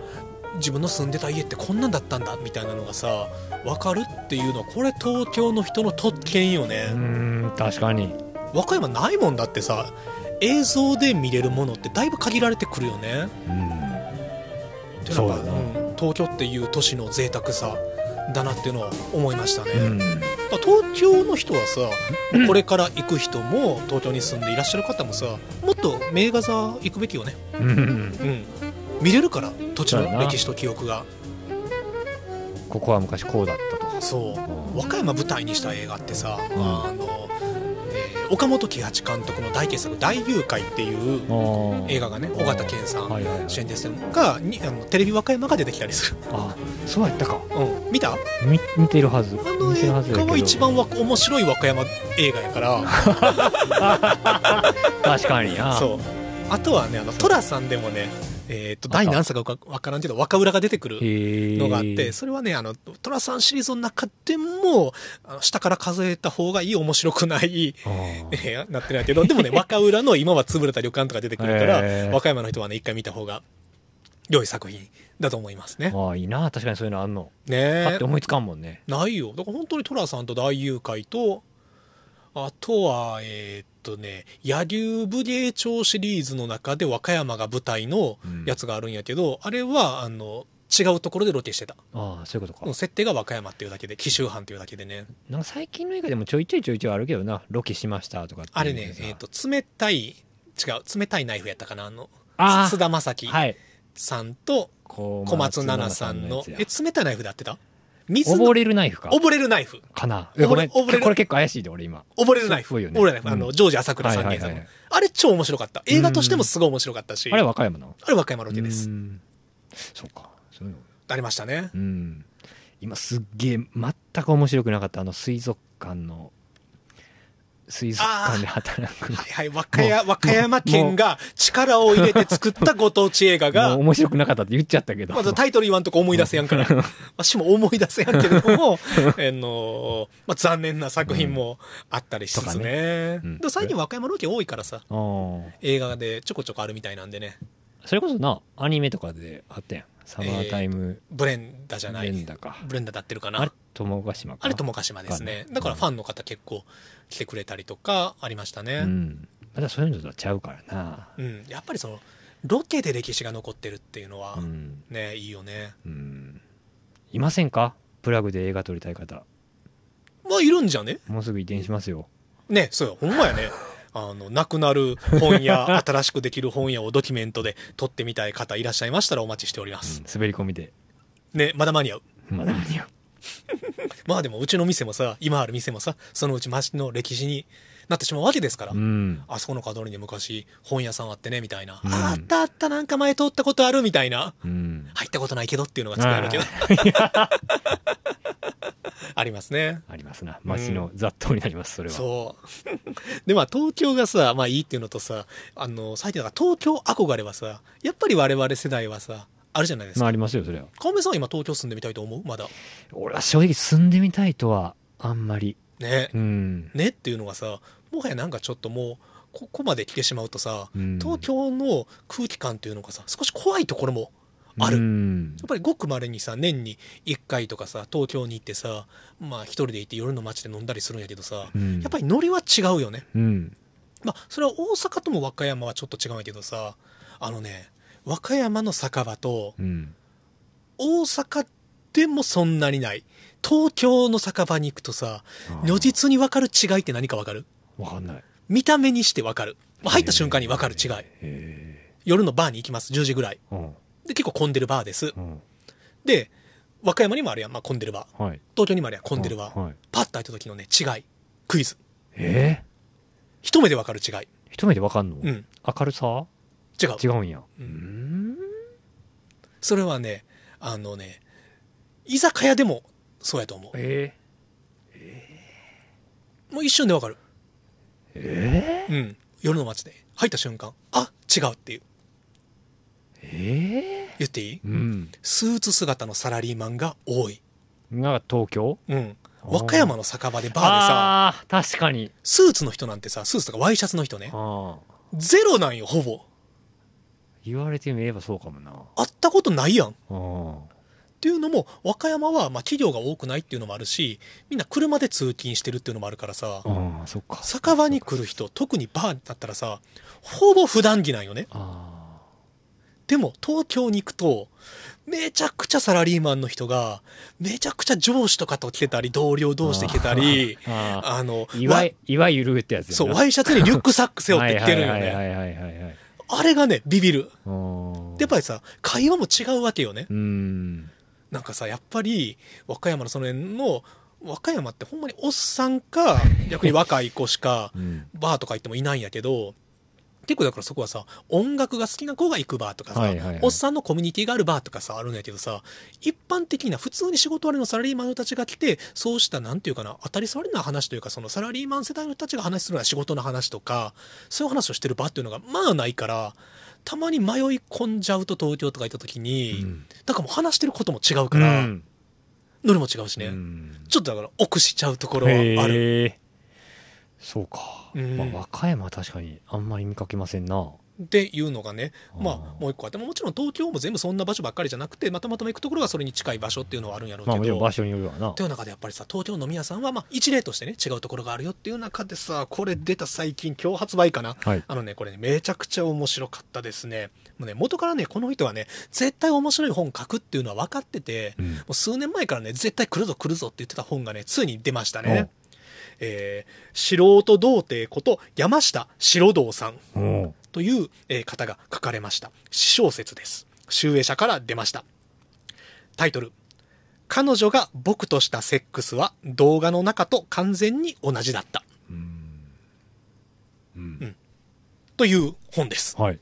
自分の住んでた家ってこんなんだったんだみたいなのがさ分かるっていうのはこれ東京の人の特権よね、うーん確かに。和歌山ないもんだってさ映像で見れるものってだいぶ限られてくるよね。うんっていうのはそうん東京っていう都市の贅沢さだなっていうのは思いましたね、うん。東京の人はさ、これから行く人も東京に住んでいらっしゃる方もさもっと名画座行くべきよね。うん。うん。見れるから土地の歴史と記憶が。ここは昔こうだったと。そう。和歌山舞台にした映画ってさ、うん。あの、えー岡本喜八監督の大傑作「大誘拐」っていう映画がね尾形健さん主演ですがにあのテレビ和歌山が出てきたりする、あそうやったか。うん、見た？あ見見てるはず。見ての映画は一番わ面白い和歌山映画やから。確かにあそう。あとはねあの寅さんでもねえっ、と第何作か分からんけど若浦が出てくるのがあって、それはね、あの、寅さんシリーズの中でも、あの下から数えた方がいい、面白くない、なってないけど、でもね、若浦の今は潰れた旅館とか出てくるから、和歌山の人はね、一回見た方が良い作品だと思いますね。ああいいな確かにそういうのあんのねえパッて。思いつかんもんねないよ。だから本当に寅さんと大誘拐と、あとは、えーっとね、野流武芸町シリーズの中で和歌山が舞台のやつがあるんやけど、あれは、あの、違うところでロケしてた。ああそういうことか。設定が和歌山っていうだけで、紀州藩っていうだけでね。なんか最近の映画でもちょいちょいちょいちょいあるけどな。ロケしましたとかあれね、さ。えっ、と、冷たい、違う、冷たいナイフやったかな、あの、あー菅田将暉はい。さんと小小松菜奈さんの、やえ、冷たいナイフで合ってた？水の溺れるナイフか？溺れるナイフ。かな溺れこれ結構怪しいで俺今溺れるナイフ。ね溺れるナイフ。あの、うんジョージ朝倉さん原作のはいはいはいあれ超面白かった。映画としてもすごい面白かったし。あれ和歌山の？あれ和歌山ロケですう。んそうかそういうのありましたね。うん今すっげえ全く面白くなかったあの水族館の水族館で働く。はいはい、和歌山、和歌山県が力を入れて作ったご当地映画が、面白くなかったって言っちゃったけど。まだタイトル言わんとこ思い出せやんから。わしも思い出せやんけれども、あのまあ、残念な作品もあったりしつつとかね。うん。でも最近和歌山ロケ多いからさ、映画でちょこちょこあるみたいなんでね、それこそなアニメとかであったやん。サマータイム。ブレンダじゃない。レンダか、ブレンダだってるかな。あれ友ヶ島か。あれ友ヶ島ですね。だからファンの方結構来てくれたりとかありましたね。うん。まだそういうのとはちゃうからな。うん。やっぱりその、ロケで歴史が残ってるっていうのは、うん。ねいいよね。うん。いませんか？プラグで映画撮りたい方。まあいるんじゃね？もうすぐ移転しますよ。ねそうよ。ほんまやね。あのなくなる本屋 新しくできる本屋をドキュメントで撮ってみたい方いらっしゃいましたらお待ちしております、うん。滑り込みで。ねまだ間に合う。まだ間に合う まあでもうちの店もさ今ある店もさそのうち町の歴史になってしまうわけですから、うん。あそこの角に昔本屋さんあってねみたいな、うん。ああったあったなんか前通ったことあるみたいな。うん。入ったことないけどっていうのが作れるわけど ありますね。ありますな。街の雑踏になりますそれは。そう。でまあ東京がさまあいいっていうのとさあの最近だから東京憧れはさやっぱり我々世代はさあるじゃないですか。まあありますよそれは。川目さんは今東京住んでみたいと思う？まだ。俺は正直住んでみたいとはあんまり。ね。うん。ねっていうのがさもはやなんかちょっともうここまで来てしまうとさ、うん。東京の空気感っていうのがさ少し怖いところもある、うやんっぱりごくまれにさ年に1回とかさ東京に行ってさまあ一人で行って夜の街で飲んだりするんやけどさ、うん。やっぱりノリは違うよね。うん。まあそれは大阪とも和歌山はちょっと違うんやけどさあのね和歌山の酒場とうん。大阪でもそんなにない。東京の酒場に行くとさ如実に分かる違いって何か分かる？わかんない。見た目にして分かる。まあ入った瞬間に分かる違い。へ夜のバーに行きます。10時ぐらい。えうん。で結構混んでるバーです。うん。で和歌山にもあるやん、まあ、混んでるバー。はい。東京にもあるやん。混んでるバー。はい。パッと入った時のね違い。クイズ。ええ一目で分かる違い。一目でわかんの？うん。明るさ？違う。違うんや。ううん。んそれはねあのね居酒屋でもそうやと思う。えもう一瞬で分かる。ええうん。夜の街で。入った瞬間あ違うっていう。ええ言っていい？うん。スーツ姿のサラリーマンが多い。なんか東京？うん。和歌山の酒場でバーでさ確かに。スーツの人なんてさスーツとかワイシャツの人ね。ゼロなんよほぼ言われてみればそうかもな。会ったことないやん。っあていうのも和歌山はまあ企業が多くないっていうのもあるしみんな車で通勤してるっていうのもあるからさ。あああそっか。酒場に来る人特にバーだったらさほぼ普段着なんよね。あでも東京に行くとめちゃくちゃサラリーマンの人がめちゃくちゃ上司とかと来てたり同僚同士で来てたりあのいわゆるってやつやそうワイシャツにリュックサック背負って来てるよねあれがねビビる。でやっぱりさ会話も違うわけよね。うん。なんかさやっぱり和歌山のその辺の和歌山ってほんまにおっさんか 逆に若い子しかうん。バーとか行ってもいないんやけど結構だからそこはさ音楽が好きな子が行くバーとかさ、はいはいはい。おっさんのコミュニティがあるバーとかさあるんやけどさ一般的な普通に仕事終わりのサラリーマンの人たちが来てそうしたなんていうかな当たり障りな話というかそのサラリーマン世代の人たちが話するような仕事の話とかそういう話をしてる場っていうのがまあないからたまに迷い込んじゃうと東京とか行った時に、うん。なんかもう話してることも違うから、うん。ノリも違うしね、うん。ちょっとだから奥しちゃうところはある。そうか、うんまあ、和歌山は確かにあんまり見かけませんな。っていうのがね、まあもう一個あってももちろん東京も全部そんな場所ばっかりじゃなくてまたまたま行くところがそれに近い場所っていうのはあるんやろうけど、まあ場所によるわな。という中でやっぱりさ東京の飲み屋さんはまあ一例としてね違うところがあるよっていう中でさこれ出た最近今日発売かな。はい。あのねこれねめちゃくちゃ面白かったですね。もうね元からねこの人はね絶対面白い本書くっていうのは分かってて、うん。もう数年前からね絶対来るぞ来るぞって言ってた本がねついに出ましたね、えー素人童貞こと山下白道さんという、えー方が書かれました。詩小説です。集英社から出ました。タイトル「彼女が僕としたセックスは動画の中と完全に同じだった。うん。うん」という本です。はい。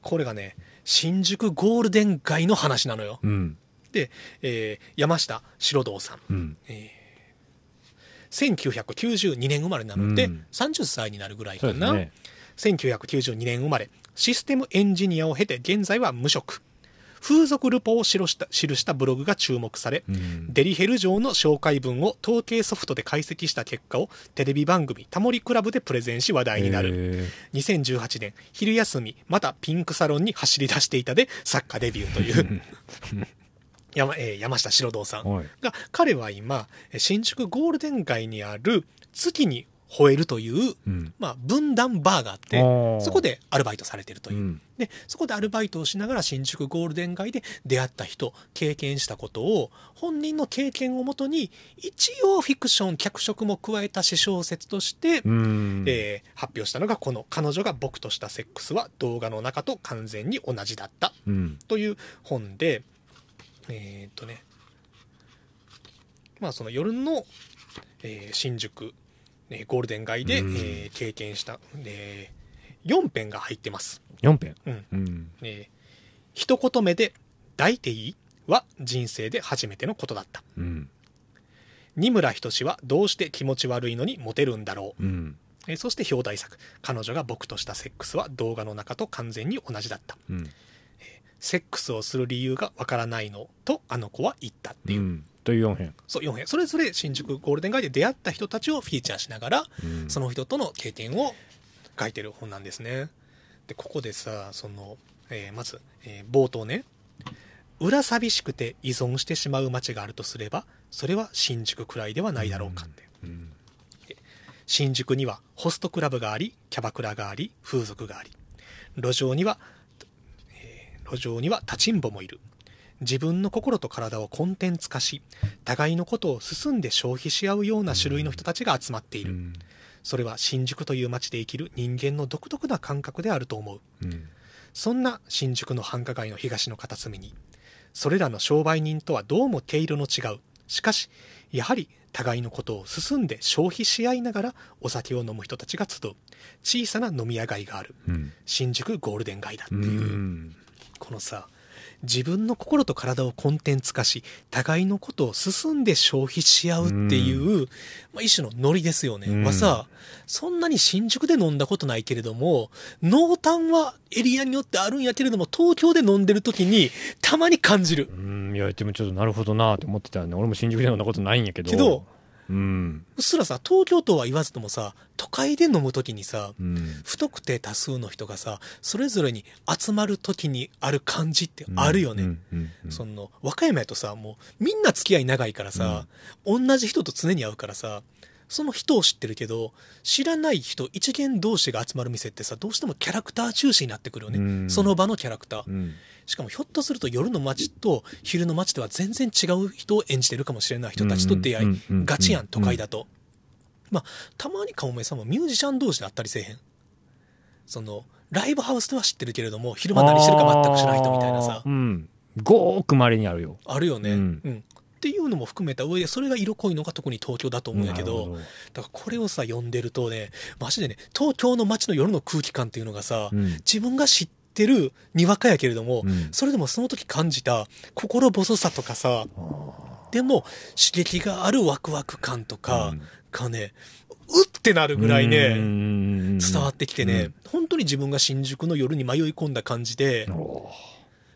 これがね新宿ゴールデン街の話なのよ。うん。で、えー山下白道さん。うん1992年生まれなので、うん。30歳になるぐらいかな、ね。1992年生まれ。システムエンジニアを経て現在は無職。風俗ルポを記した記したブログが注目され、うん。デリヘル城の紹介文を統計ソフトで解析した結果をテレビ番組「タモリクラブ」でプレゼンし話題になる。へ2018年昼休みまたピンクサロンに走り出していたで作家デビューという 山,、えー山下白道さんーはい。が彼は今新宿ゴールデン街にある月にホエルという、うん。まあ、分断バーがあって、そこででアルバイトされてるという。うん。で、そこでアルバイトをしながら新宿ゴールデン街で出会った人、経験したことを、本人の経験をもとに、一応フィクション、脚色も加えた詩小説として、うん。えー発表したのがこの「彼女が僕としたセックスは動画の中と完全に同じだったうん」という本でえーっとね。まあその夜の、えー新宿、えーゴールデン街で、うん。えー経験した、え4編が入ってます。4編？うん。うん。えー一言目で「抱いていい?」は人生で初めてのことだった。うん。二村仁はどうして気持ち悪いのにモテるんだろう。うん。えーそして表題作「彼女が僕としたセックスは動画の中と完全に同じだった」うんセックスをする理由がわからないのとあの子は言ったっていう、うん。という4編。そう4編。それぞれ新宿ゴールデン街で出会った人たちをフィーチャーしながら、うん。その人との経験を書いてる本なんですね。でここでさその、えーまず、えー冒頭ね。裏寂しくて依存してしまう街があるとすればそれは新宿くらいではないだろうかって、うん。新宿にはホストクラブがありキャバクラがあり風俗があり。路上には、えー路上には立ちんぼもいる。自分の心と体をコンテンツ化し互いのことを進んで消費し合うような種類の人たちが集まっている、うん。それは新宿という街で生きる人間の独特な感覚であると思う。うん。そんな新宿の繁華街の東の片隅にそれらの商売人とはどうも毛色の違う。しかしやはり互いのことを進んで消費し合いながらお酒を飲む人たちが集う。小さな飲み屋街がある。うん。新宿ゴールデン街だってう。いう、んこのさ自分の心と体をコンテンツ化し互いのことを進んで消費し合うっていう、まあ、一種のノリですよね、うん。はさそんなに新宿で飲んだことないけれども濃淡はエリアによってあるんやけれども東京で飲んでる時にたまに感じる。うん。いやでもちょっとなるほどなって思ってたよね。俺も新宿で飲んだことないんやけど。けどうんうっすらさ東京とは言わずともさ都会で飲む時にさうん。不特定多数の人がさそれぞれに集まる時にある感じってあるよね、うんうんうん。その和歌山やとさもうみんな付き合い長いからさ、同じ人と常に会うからさその人を知ってるけど知らない人一元同士が集まる店ってさどうしてもキャラクター中心になってくるよね、うん。その場のキャラクター。うんしかもひょっとすると夜の街と昼の街では全然違う人を演じてるかもしれない人たちと出会い、ガチやん都会だと、まあたまにかもめさんもミュージシャン同士で会ったりせえへん。そのライブハウスでは知ってるけれども昼間何してるか全く知らない人みたいなさ。うん。ごーくまれにあるよ。あるよね、ううん。んっていうのも含めた上でそれが色濃いのが特に東京だと思うんやけどだからこれをさ読んでるとねマジでね東京の街の夜の空気感っていうのがさ、うん。自分が知ってるにわかやけれども、うん。それでもその時感じた心細さとかさでも刺激があるワクワク感とかうん。がね、うってなるぐらいね、ね伝わってきてね、本当に自分が新宿の夜に迷い込んだ感じで、お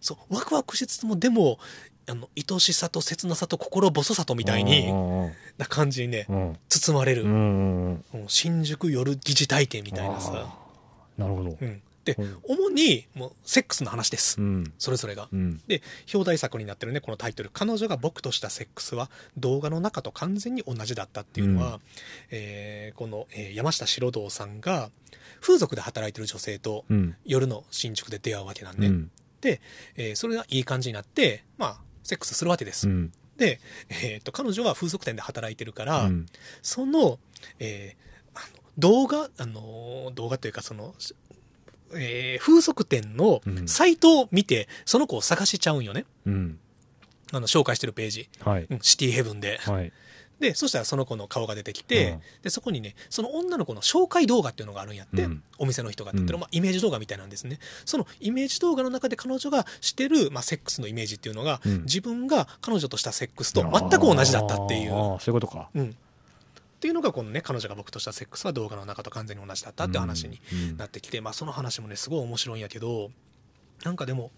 そうワクワクしつつもでもあの愛しさと切なさと心細さとみみたいにうんな感じにねうん。包まれる、うん新宿夜疑似体験みたいなさ、なるほど。うん、で、うん。主にもうセックスの話です、うん。それぞれが。うん。で表題作になってるねこのタイトル「彼女が僕としたセックスは動画の中と完全に同じだった」っていうのは、うえーこの、えー山下四郎堂さんが風俗で働いてる女性とうん。夜の新宿で出会うわけなんで、うん。で、えーそれがいい感じになってまあセックスするわけです、うん。で、えーと彼女は風俗店で働いてるから、うん。その,、えー動画、あのー動画というかその、えー風俗店のうんサイトを見て、その子を探しちゃうんよね。うんあの、紹介してるページ。はいうんシティヘブンで。はいで、そしたらその子の顔が出てきて、うんで、そこにね、その女の子の紹介動画っていうのがあるんやって、うんお店の人が撮ってる、うんまあ、イメージ動画みたいなんですね。そのイメージ動画の中で彼女がしてる、まあ、セックスのイメージっていうのが、うん自分が彼女としたセックスと全く同じだったっていう。あーそういうことかうん。っていうのがこのね彼女が僕としたセックスは動画の中と完全に同じだったって話にうんなってきて、まあその話もねすごい面白いんやけどなんかでも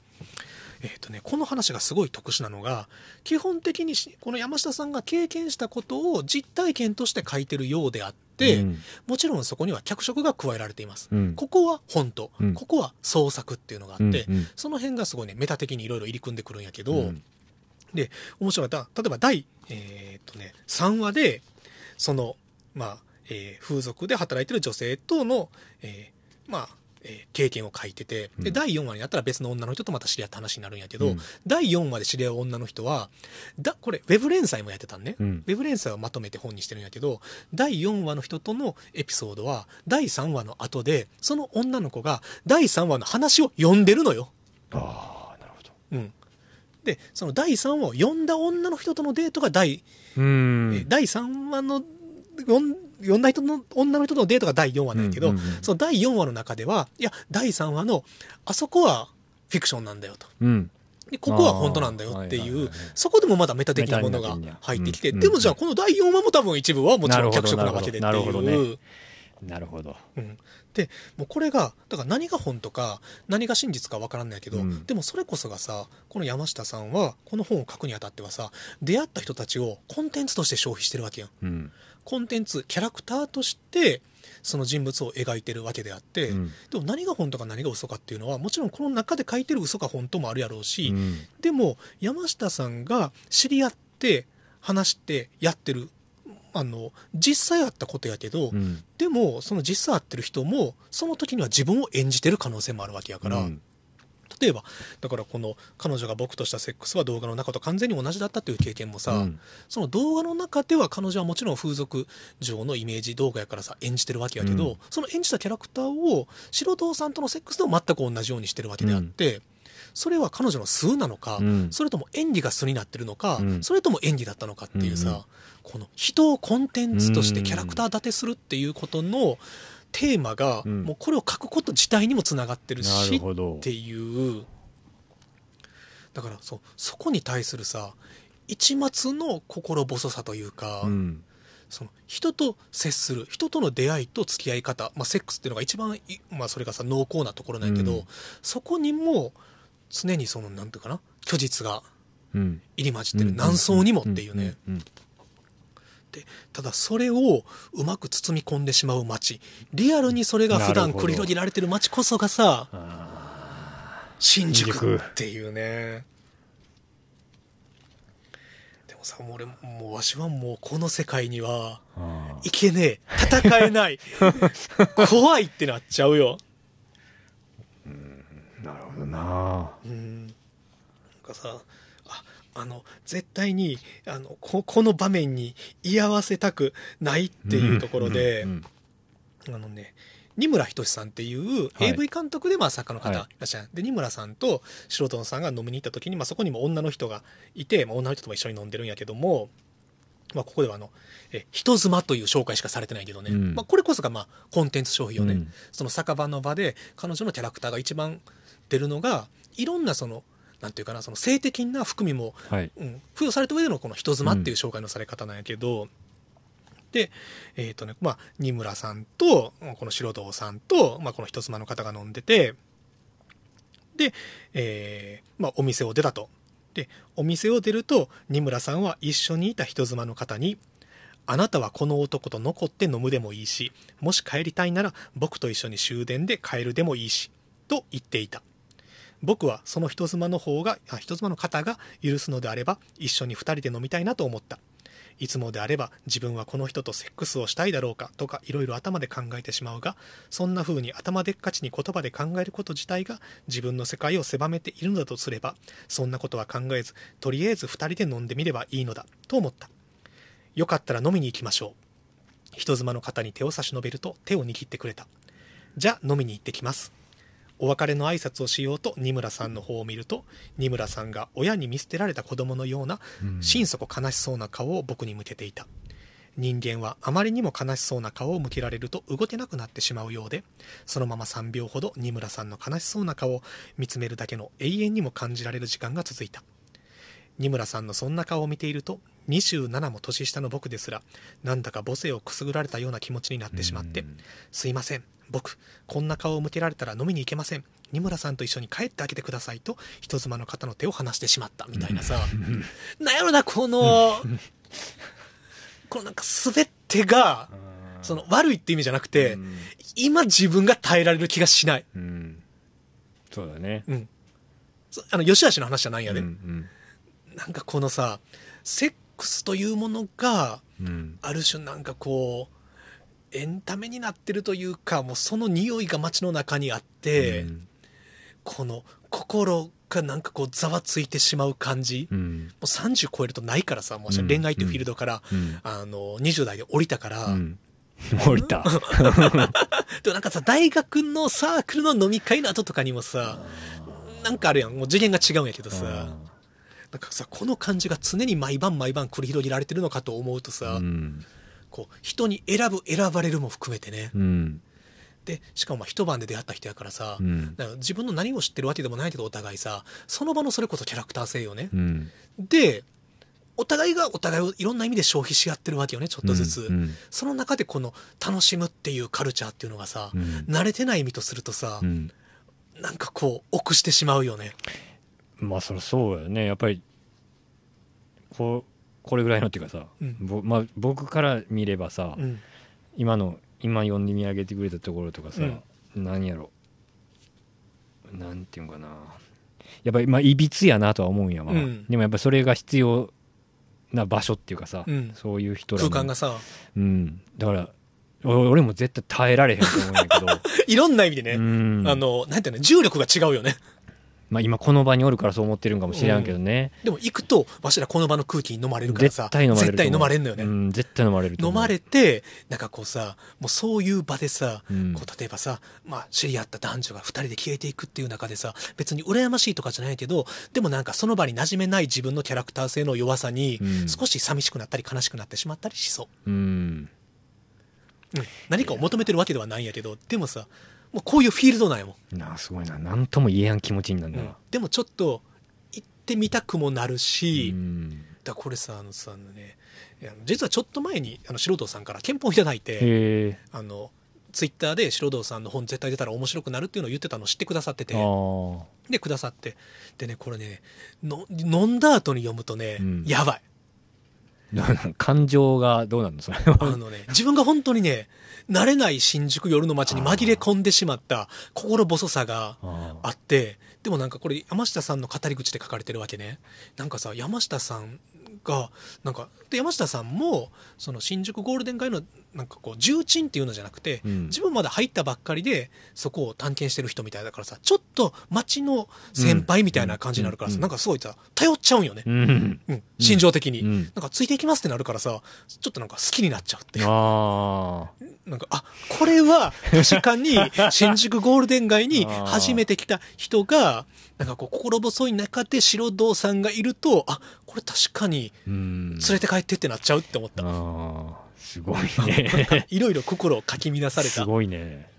えっ、とねこの話がすごい特殊なのが基本的にしこの山下さんが経験したことを実体験として書いてるようであって、うん。もちろんそこには脚色が加えられています、うん。ここは本当、うん。ここは創作っていうのがあって、うんうん。その辺がすごいねメタ的にいろいろ入り組んでくるんやけど、うん。面白かった。例えば第、えーっとね、3話でその、まあえー風俗で働いてる女性との、えーまあ、えー経験を書いてて、で、うん第4話になったら別の女の人とまた知り合った話になるんやけど、うん第4話で知り合う女の人は、だ、これ、ウェブ連載もやってたんね。うんウェブ連載をまとめて本にしてるんやけど、第4話の人とのエピソードは、第3話の後で、その女の子が第3話の話を読んでるのよ。ああなるほどうん。で、その第3話を読んだ女の人とのデートが第、第3話の、読んだ人の、女の人とのデートが第4話なんやけど、うんうんうんその第4話の中では、いや、第3話の、あそこはフィクションなんだよと。うん。で、ここは本当なんだよっていうはいはいはい、そこでもまだメタ的なものが入ってきて、うん。でもじゃあこの第4話も多分一部はもちろん脚色なわけでっていう。ね。なるほど。うん、でもうこれがだから何が本とか何が真実かわからんないけど、うん。でもそれこそがさこの山下さんはこの本を書くにあたってはさ出会った人たちをコンテンツとして消費してるわけやん。うん。コンテンツキャラクターとしてその人物を描いてるわけであって、うん。でも何が本とか何が嘘かっていうのはもちろんこの中で書いてる嘘か本当もあるやろうし、うん。でも山下さんが知り合って話してやってるあの実際あったことやけど、うん。でもその実際会ってる人もその時には自分を演じてる可能性もあるわけやから、うん。例えばだからこの彼女が僕としたセックスは動画の中と完全に同じだったという経験もさ、うん。その動画の中では彼女はもちろん風俗上のイメージ動画やからさ演じてるわけやけど、うん。その演じたキャラクターを白道さんとのセックスでも全く同じようにしてるわけであって、それは彼女の素なのか、うん。それとも演技が素になってるのか、うん。それとも演技だったのかっていうさ、うんうんこの人をコンテンツとしてキャラクター立てするっていうことのテーマが、うん。もうこれを書くこと自体にもつながってるなしっていう。だからそうそこに対するさ一末の心細さというか、うん。その人と接する人との出会いと付き合い方、まあ、セックスっていうのが一番い、まあ、それがさ濃厚なところなんやけど、うん。そこにも常にそのなんていうかな虚実がうん。入り混じってる。何層にもっていうね、うん。でただそれをうまく包み込んでしまう街。リアルにそれが普段繰り広げられてる街こそがさあ新宿っていうね。でもさもう俺もうわしはもうこの世界にはいけねえ。戦えない。怖いってなっちゃうよ。ーなるほどな。うん。なんかさああの絶対にあのここの場面に居合わせたくないっていうところで、うんあのね二村仁さんっていうはい。AV 監督でまあ作家の方いはい。らっしゃる、で二村さんと素人さんが飲みに行った時に、まあ、そこにも女の人がいて、まあ、女の人とも一緒に飲んでるんやけども、まあ、ここではあのえ人妻という紹介しかされてないけどね、うん。まあ、これこそがまあコンテンツ消費よね、うん。その酒場の場で彼女のキャラクターが一番出るのがいろんなそのなんていうかなその性的な含みもはいうん、付与された上でのこの人妻っていう紹介のされ方なんやけど、で、えっ、とね、まあ、二村さんと、この白道さんと、まあ、この人妻の方が飲んでて、で、えーまあ、お店を出たと。で、お店を出ると、二村さんは一緒にいた人妻の方に、あなたはこの男と残って飲むでもいいし、もし帰りたいなら僕と一緒に終電で帰るでもいいし、と言っていた。僕はその人妻の方が、人妻の方が許すのであれば一緒に二人で飲みたいなと思った。いつもであれば自分はこの人とセックスをしたいだろうかとかいろいろ頭で考えてしまうが、そんな風に頭でっかちに言葉で考えること自体が自分の世界を狭めているのだとすれば、そんなことは考えず、とりあえず二人で飲んでみればいいのだと思った。よかったら飲みに行きましょう。人妻の方に手を差し伸べると手を握ってくれた。じゃあ飲みに行ってきます。お別れの挨拶をしようと二村さんの方を見ると二村さんが親に見捨てられた子供のようなうん。心底悲しそうな顔を僕に向けていた。人間はあまりにも悲しそうな顔を向けられると動けなくなってしまうようでそのまま3秒ほど二村さんの悲しそうな顔を見つめるだけの永遠にも感じられる時間が続いた。二村さんのそんな顔を見ていると27も年下の僕ですらなんだか母性をくすぐられたような気持ちになってしまってうん。すいません僕こんな顔を向けられたら飲みに行けません。二村さんと一緒に帰ってあげてくださいと人妻の方の手を離してしまったみたいなさ、なんやろなこの このなんか全てがその悪いって意味じゃなくて、うん。今自分が耐えられる気がしない、うん。そうだね。うん、そあの吉橋の話じゃないんやで、うんなんかこのさセックスというものがうんうん。ある種なんかこうエンタメになってるというかもうその匂いが街の中にあって、うんこの心がなんかこうざわついてしまう感じ、もうん。う30超えるとないからさもううん。恋愛っていうフィールドから、うん。あの20代で降りたから、うん。降りた。でもなんかさ大学のサークルの飲み会の後とかにもさなんかあるやん。もう次元が違うんやけどさ。なんかさこの感じが常に毎晩毎晩繰り広げられてるのかと思うとさ、うんこう人に選ぶ選ばれるも含めてね。うん。でしかもまあ一晩で出会った人やからさ、うん。だから自分の何を知ってるわけでもないけどお互いさその場のそれこそキャラクター性よね、うん。でお互いがお互いをいろんな意味で消費し合ってるわけよねちょっとずつ、うんその中でこの楽しむっていうカルチャーっていうのがさ、うん。慣れてない意味とするとさ、うん。なんかこう臆してしまうよね。まあそりゃそうよね。やっぱりこうこれぐらいのっていうかさ、うん。ぼまあ、僕から見ればさ、うん。今の今読んで見上げてくれたところとかさ、うん。何やろ。なんていうんかな。やっぱりまあいびつやなとは思うんやわ、うん。でもやっぱそれが必要な場所っていうかさ、うん。そういう人らの。空間がさ。うん。だからお俺も絶対耐えられへんと思うんやけど。いろんな意味でね、うん。あのなんていうの重力が違うよねまあ、今この場におるからそう思ってるんかもしれんけどね、でも行くとわしらこの場の空気に飲まれるからさ。絶対飲まれる絶対飲まれんのよね、うん、絶対飲まれる飲まれてなんかこうさもうそういう場でさ、うんこう例えばさ、まあ、知り合った男女が2人で消えていくっていう中でさ別に羨ましいとかじゃないけどでもなんかその場に馴染めない自分のキャラクター性の弱さにうん。少し寂しくなったり悲しくなってしまったりしそう、うん。うん、何かを求めてるわけではないんやけどでもさもうこういうフィールドなんやもん、なあすごいな。何とも言えやん気持ちになるんだな、でもちょっと行ってみたくもなるし、うん。だこれさあのさあのね実はちょっと前にあの素人さんから憲法をいただいてあのツイッターで白道さんの本絶対出たら面白くなるっていうのを言ってたのを知ってくださってて。でくださって。でねこれねの飲んだ後に読むとね、うん。やばい 感情がどうなのそれあはのね自分が本当にね慣れない新宿夜の街に紛れ込んでしまった心細さがあ。あってでもなんかこれ山下さんの語り口で書かれてるわけね。なんかさ山下さんがなんかで山下さんもその新宿ゴールデン街のなんかこう重鎮っていうのじゃなくて、うん。自分まだ入ったばっかりでそこを探検してる人みたいだからさちょっと街の先輩みたいな感じになるからさ、うん。なんかすごいさ頼っちゃうんよね、うん。うん、心情的に、うん。なんかついていきますってなるからさちょっとなんか好きになっちゃうっていう。あなんか、あ、これは確かに新宿ゴールデン街に 初めて来た人が、なんかこう心細い中で白道さんがいると、あ、これ確かに連れて帰ってってなっちゃうって思った。すごいね。いろいろ心をかき乱された。すごいね。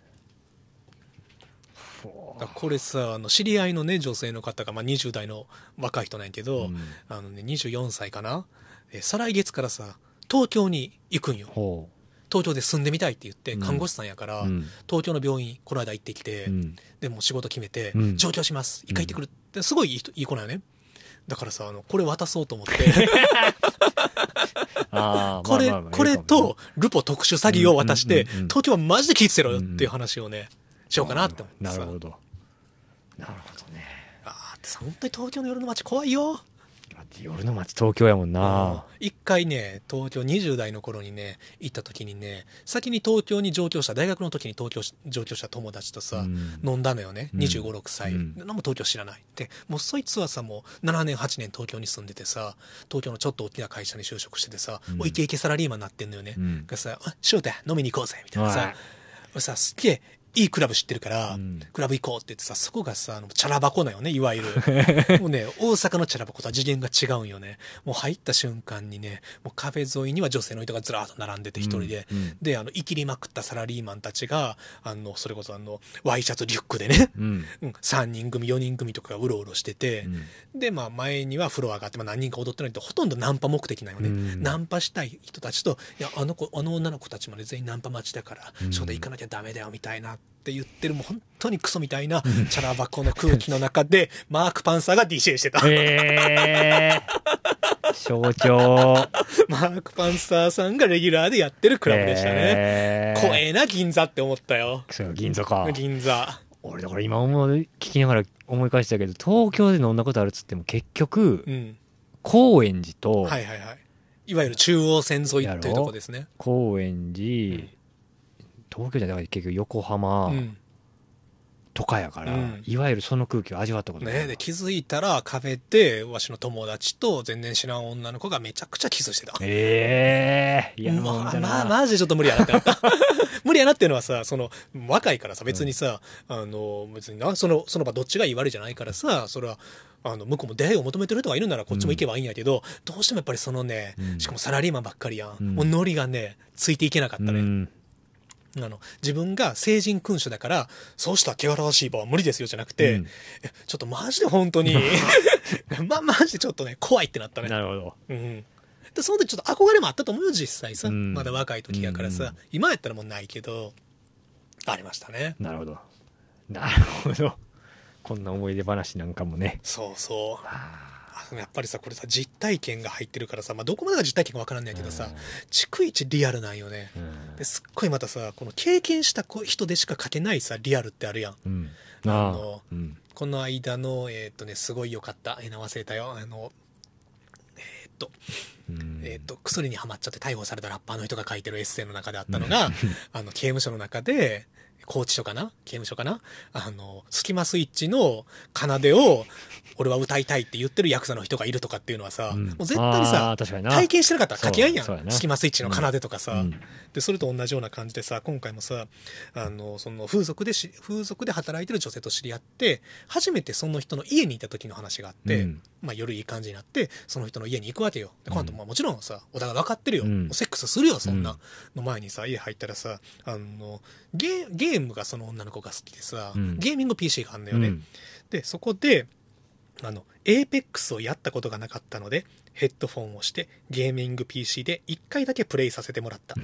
これさ、あの、知り合いのね、女性の方が、まあ、20代の若い人なんやけど、うん。あのね、24歳かな。え再来月からさ、東京に行くんよ。ほ東京で住んでみたいって言って、うん。看護師さんやから、ううん。東京の病院、この間行ってきて、うん。でもう仕事決めてうん。上京します、一回行ってくる。ってすごいいい子なのねだからさあのこれ渡そうと思って。ああこれ、まあまあまあこれとルポ特殊詐欺を渡して、うんうんうんうん東京はマジで聞いてろよっていう話をね、しようかなって思ってさ。なるほど。なるほどね。あーってさ本当に東京の夜の街怖いよ夜の街東京やもんな。一回ね東京20代の頃にね行った時にね先に東京に上京した大学の時に東京し上京した友達とさ、うん。飲んだのよね。うん。2 5 6歳、うん。何も東京知らない。でもうそいつはさもう7年8年東京に住んでてさ東京のちょっと大きな会社に就職しててさ、うん。もうイケイケサラリーマンになってんのよね、うん。がさ「あ翔太飲みに行こうぜ」みたいなさ。俺さすっげえいいクラブ知ってるから、うん。クラブ行こうって言ってさそこがさあのチャラ箱だよねいわゆる。もうね大阪のチャラ箱とは次元が違うんよね。もう入った瞬間にねもう壁沿いには女性の人がずらーっと並んでて一人で、うんうん。であの生きりまくったサラリーマンたちがあのそれこそあのワイシャツリュックでね、うん。うん、3人組4人組とかがうろうろしてて、でまあ前にはフロアがあって、まあ、何人か踊ってないとほとんどナンパ目的なよね、うん。ナンパしたい人たちと「いやあの子あの女の子たちまで全員ナンパ待ちだからうん。翔太行かなきゃダメだよ」みたいなって言ってるもう本当にクソみたいなチャラ箱の空気の中で マーク・パンサーが DJ してた。へえ象徴。マーク・パンサーさんがレギュラーでやってるクラブでしたね。へー。怖えな銀座って思ったよ。そう銀座か。銀座。俺だから今思う聞きながら思い返したけど東京で飲んだことあるっつっても結局うん。高円寺とはいはいはい。いわゆる中央線沿いというとこですね。高円寺東京じゃない結局横浜うん。とかやから、うん。いわゆるその空気を味わったことないね、で気づいたら壁でわしの友達と全然知らん女の子がめちゃくちゃキスしてた。ええいやもうまあ、マジでちょっと無理やなってなった。無理やなっていうのはさ、その、若いからさ、別にさ、あの、別にな、その、その場どっちがいい悪いじゃないからさ、それは、あの、向こうも出会いを求めてる人がいるならこっちも行けばいいんやけど、どうしてもやっぱりそのね、うん。しかもサラリーマンばっかりやん。うん。もうノリがね、ついていけなかったね。うんあの、自分が成人君主だから、そうした汚らわしい場は無理ですよじゃなくて、うんえちょっとマジで本当に、ま、マジでちょっとね、怖いってなったね。なるほどうん。で、その時ちょっと憧れもあったと思うよ、実際さ。うんまだ若い時やからさ。うん今やったらもうないけど、ありましたね。なるほどなるほどこんな思い出話なんかもねそうそう。やっぱりさ、これさ、実体験が入ってるからさ、まあ、どこまでが実体験かわからんねんけどさうん、逐一リアルなんよね。うんですっごいまたさ、この経験した人でしか書けないさ、リアルってあるやん。うんああのあうんこの間の、えーっとね、すごい良かった。えー、名忘れたよ。あの、えーっと、うんえーっと、薬にはまっちゃって逮捕されたラッパーの人が書いてるエッセイの中であったのが、あの、刑務所の中で、拘置所かな？刑務所かな？あの、スキマスイッチの奏でを、俺は歌いたいって言ってるヤクザの人がいるとかっていうのはさ、うん。もう絶対にさ体験してなかったら書けやん。やん。スキマスイッチの奏でとかさ、うん。で、それと同じような感じでさ、今回もさ、あの、その風俗でし、風俗で働いてる女性と知り合って、初めてその人の家にいた時の話があって、うん。まあ夜いい感じになって、その人の家に行くわけよ。で、この後まあもちろんさ、お互い分かってるよ。セックスするよ、そんな。うん。の前にさ、家入ったらさ、あの、ゲーゲームがその女の子が好きでさ、うんゲーミング PC があるんだよね。うんで、そこで、あの、エーペックスをやったことがなかったので、ヘッドフォンをしてゲーミング PC で1回だけプレイさせてもらった。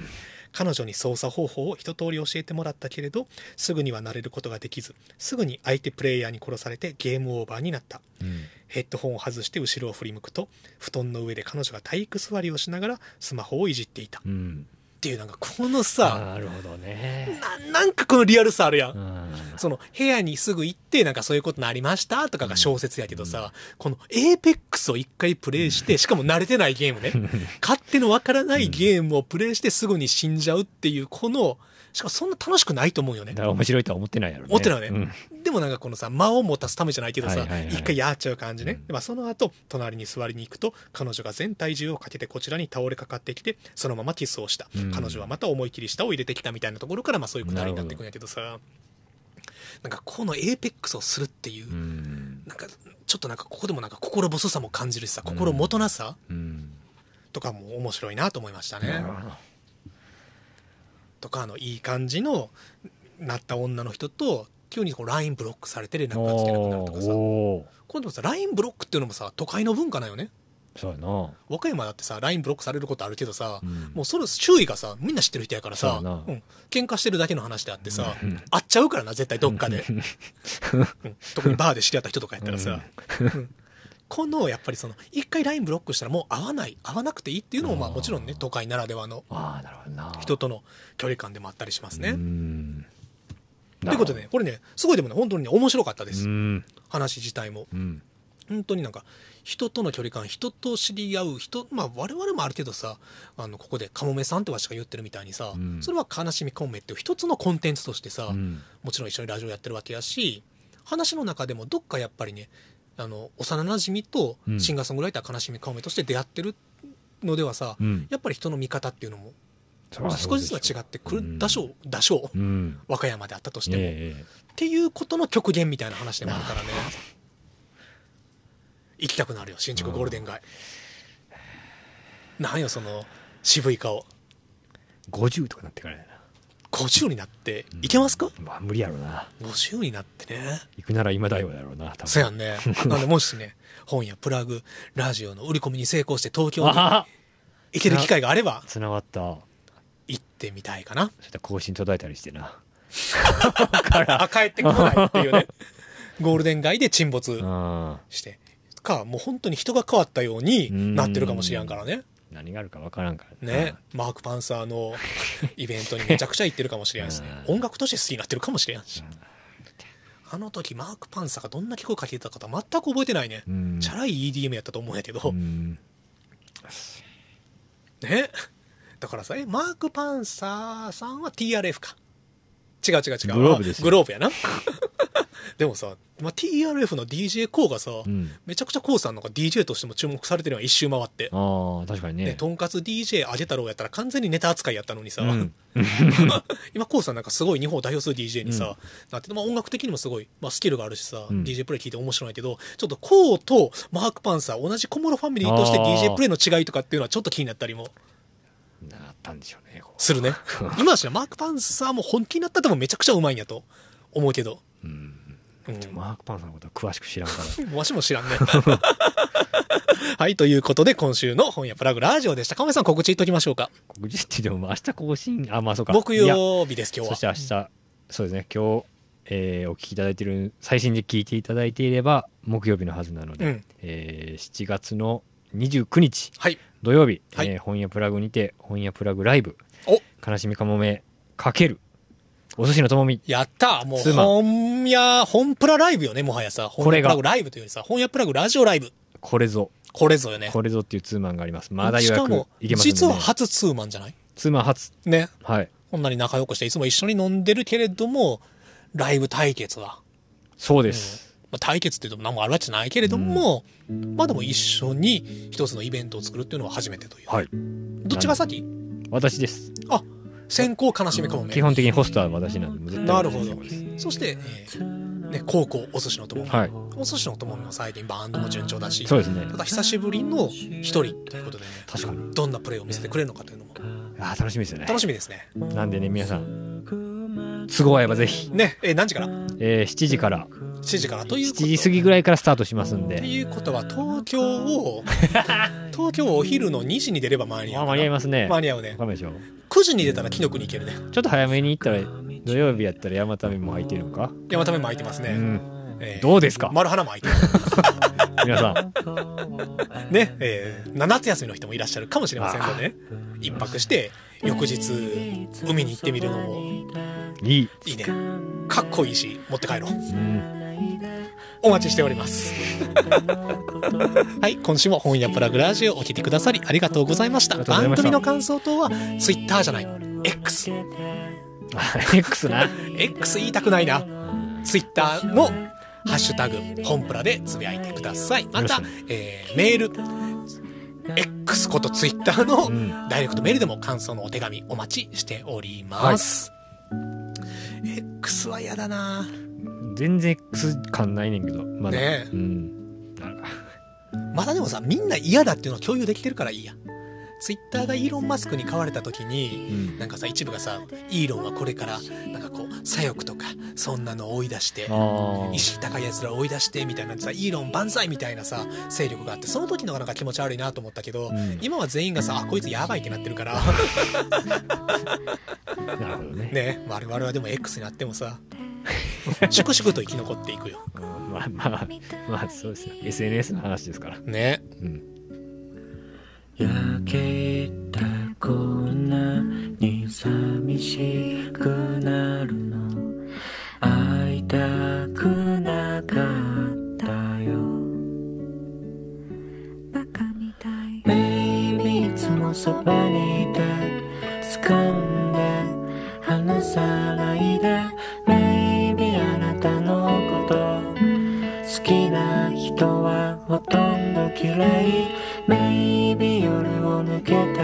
彼女に操作方法を一通り教えてもらったけれど、すぐには慣れることができず、すぐに相手プレイヤーに殺されてゲームオーバーになった。うんヘッドフォンを外して後ろを振り向くと、布団の上で彼女が体育座りをしながらスマホをいじっていた。っうんていうなんかこのさ、なるほどね。ななんかこのリアルさあるやん。う。ん。その部屋にすぐ行ってなんかそういうことなりましたとかが小説やけどさ、このエーペックスを一回プレイして、しかも慣れてないゲームね。勝手のわからないゲームをプレイしてすぐに死んじゃうっていう、この、しかもそんな楽しくないと思うよねだか。ら面白いとは思ってないやろね思ってないようんね。でもなんかこのさ、間を持たすためじゃないけどさはいはいは、い一回やっちゃう感じね。うんでまあその後、隣に座りに行くと、彼女が全体重をかけてこちらに倒れかかってきて、そのままキスをした。うん彼女はまた思い切り舌を入れてきたみたいなところから、まあそういうくだりになっていくんやけどさ、なんかこのエーペックスをするっていう、うんなんかちょっとなんかここでもなんか心細さも感じるしさ、心もとなさうんとかも面白いなと思いましたね。なるほどとか、あの、いい感じの、なった女の人と、急にこう LINE ブロックされて連絡がつけなくなるとかさ、今度さ、LINE ブロックっていうのもさ、都会の文化なんよね。そうやな。和歌山だってさ、LINE ブロックされることあるけどさ、うん。もうそれ周囲がさ、みんな知ってる人やからさ、そううん、喧嘩してるだけの話であってさ、うん。会っちゃうからな、絶対どっかで。うん。特にバーで知り合った人とかやったらさ、うんこの、やっぱりその、一回 LINE ブロックしたらもう会わない、会わなくていいっていうのも、まあもちろんね、都会ならではのああなるほどな。人との距離感でもあったりしますね。うん。ということでね、これね、すごいでもね、本当にね、面白かったです。うん。話自体も。うん。本当になんか、人との距離感、人と知り合う、人、まあ我々もあるけどさ、あの、ここでカモメさんってわしが言ってるみたいにさ、うん。それは悲しみコンメっていう一つのコンテンツとしてさ、うん。もちろん一緒にラジオやってるわけやし、話の中でもどっかやっぱりね、あの、幼馴染とうん。シンガーソングライター悲しみコンメとして出会ってるのではさ、うん。やっぱり人の見方っていうのも、少しずつは違ってくる、だしょう、だしょう、うん。和歌山であったとしても。ええ。っていうことの極限みたいな話でもあるからね。行きたくなるよ新宿ゴールデン街。なんよその渋い顔。50とかなってからや50になっていけますか、なまあ無理やろな。50になってね。行くなら今だよだろうな多分。そうやんね。なんでもしね本やプラグラジオの売り込みに成功して東京にあ行ける機会があればつながった。そ行ってみたいかな。したら更新途絶えたりしてな。あ帰ってこないっていうね。ゴールデン街で沈没あして。かもう本当に人が変わったようになってるかもしれんからね何があるか分からんから。ね、マーク・パンサーの イベントにめちゃくちゃ行ってるかもしれんし、うん。音楽として好きになってるかもしれんし、あの時マーク・パンサーがどんな曲をかけてたか全く覚えてないね、うん。チャラい EDM やったと思うんやけど、うん。ね。だからさえマーク・パンサーさんは TRF か違う違う違う。グローブですグローブやな。でもさ、まあ、TRF の DJ コーがさ、うん。めちゃくちゃコーさんなんか DJ としても注目されてるのは一周回って。ああ確かにね、ねとんかつ DJ あげ太郎やったら完全にネタ扱いやったのにさ、うん。今、コウさんなんかすごい日本を代表する DJ にさ、なってて、まあ、音楽的にもすごい、まあ、スキルがあるしさ、うん。DJ プレイ聞いて面白いけど、ちょっとコウとマーク・パンサー、同じ小室ファミリーとしてあー。DJ プレイの違いとかっていうのはちょっっと気になったりも。なったんでしょうねこするね。今だしね、マーク・パンサーも本気になったら多分めちゃくちゃうまいんやと思うけど。ううんうんマーク・パンさんのことは詳しく知らんから わしも知らんね。はい、ということで今週の本屋プラグラジオでした。亀井さん告知言っときましょうか。告知って言っても明日更新あまあそうか木曜日です、今日は。そして明日そうですね今日、えーお聞きいただいている最新で聞いていただいていれば木曜日のはずなので、うんえー7月の29日はい。土曜日、はい。えー本屋プラグにて本屋プラグライブお。悲しみかもめかけるお寿司のともみ。やったもう本屋、本プラライブよね、もはやさ。本これが。屋プラグライブというよりさ、本屋プラグラジオライブ。これぞ。これぞよね。これぞっていうツーマンがあります。まだ予約いけますね、実は初ツーマンじゃない？ツーマン初。ね。はい。こんなに仲良くして、いつも一緒に飲んでるけれども、ライブ対決は。そうです、まあ、対決って言うと何もあるわけじゃないけれども、まあでも一緒に一つのイベントを作るっていうのは初めてという。はい。どっちが先？私です。あ、先行悲しみかもめ基。本的にホストは私なんでなるほど。そして、えー、ね、高校お寿司の友も。はい。お寿司の友も最近バンドも順調だし。そうですね。ただ久しぶりの一人ということでね、確かに。どんなプレーを見せてくれるのかというのも。あー楽しみですよね。楽しみですね。なんでね皆さん。都合合えばぜひ、ね、えー何時から？えー7時から7時からということ7時過ぎぐらいからスタートしますんってでいうことは東京を 東京をお昼の2時に出れば間に合うあ間に合いますね。間に合うね。わかんないでしょ。9時に出たら紀ノ国行けるね。ちょっと早めに行ったら土曜日やったら山田目も空いてるのか、山田目も空いてますね、うん。えーどうですか？丸花も空いてる。皆さん。ね、えー、夏休みの人もいらっしゃるかもしれませんので、ね、一泊して翌日海に行ってみるのも。いい、いいね。かっこいいし持って帰ろう。うん、お待ちしております。はい、今週も本屋プラグラジオをお聞きくださりありがとうございました。番組の感想等は Twitter じゃない、X。あ X な X 言いたくないな。Twitter のハッシュタグ、本プラでつぶやいてください。またえー、メール、X こと Twitter のんダイレクトメールでも感想のお手紙お待ちしております。X は嫌だな全然 X 感ないねんけどまだ、ねえ。うん。なんかまだでもさ、みんな嫌だっていうのを共有できてるからいいや。ツイッターがイーロン・マスクに買われた時に、うん。なんかさ、一部がさ、イーロンはこれから、なんかこう、左翼とか、そんなのを追い出して、あ意識高い奴らを追い出して、みたいなさ、イーロン万歳みたいなさ、勢力があって、その時のがなんか気持ち悪いなと思ったけど、ん。今は全員がさ、あ、こいつやばいってなってるから、あ なるほどね。ね、我々はでも X になってもさ、粛々と生き残っていくよ。うんまあまあまあそうですよ SNS の話ですから。ね。うん。焼けたこんなに寂しくなるの。会いたくなかったよ。バカみたい。Maybe いつもそばにいて掴んで離さないでほとんど嫌い。Maybe 夜を抜けた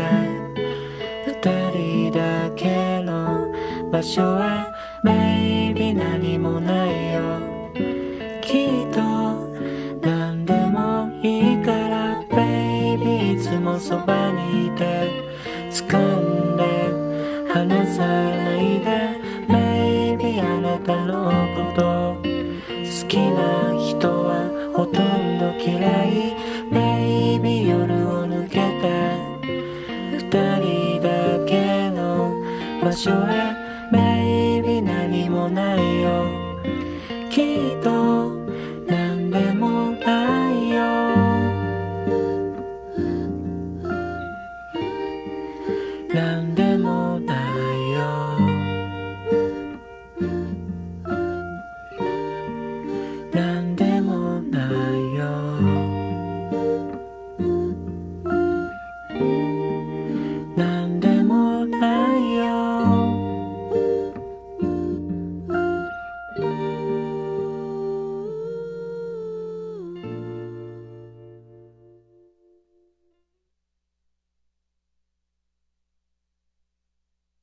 二人だけの場所は。Maybe 何もないよ。きっと何でもいいから、baby いつもそばに場所へ、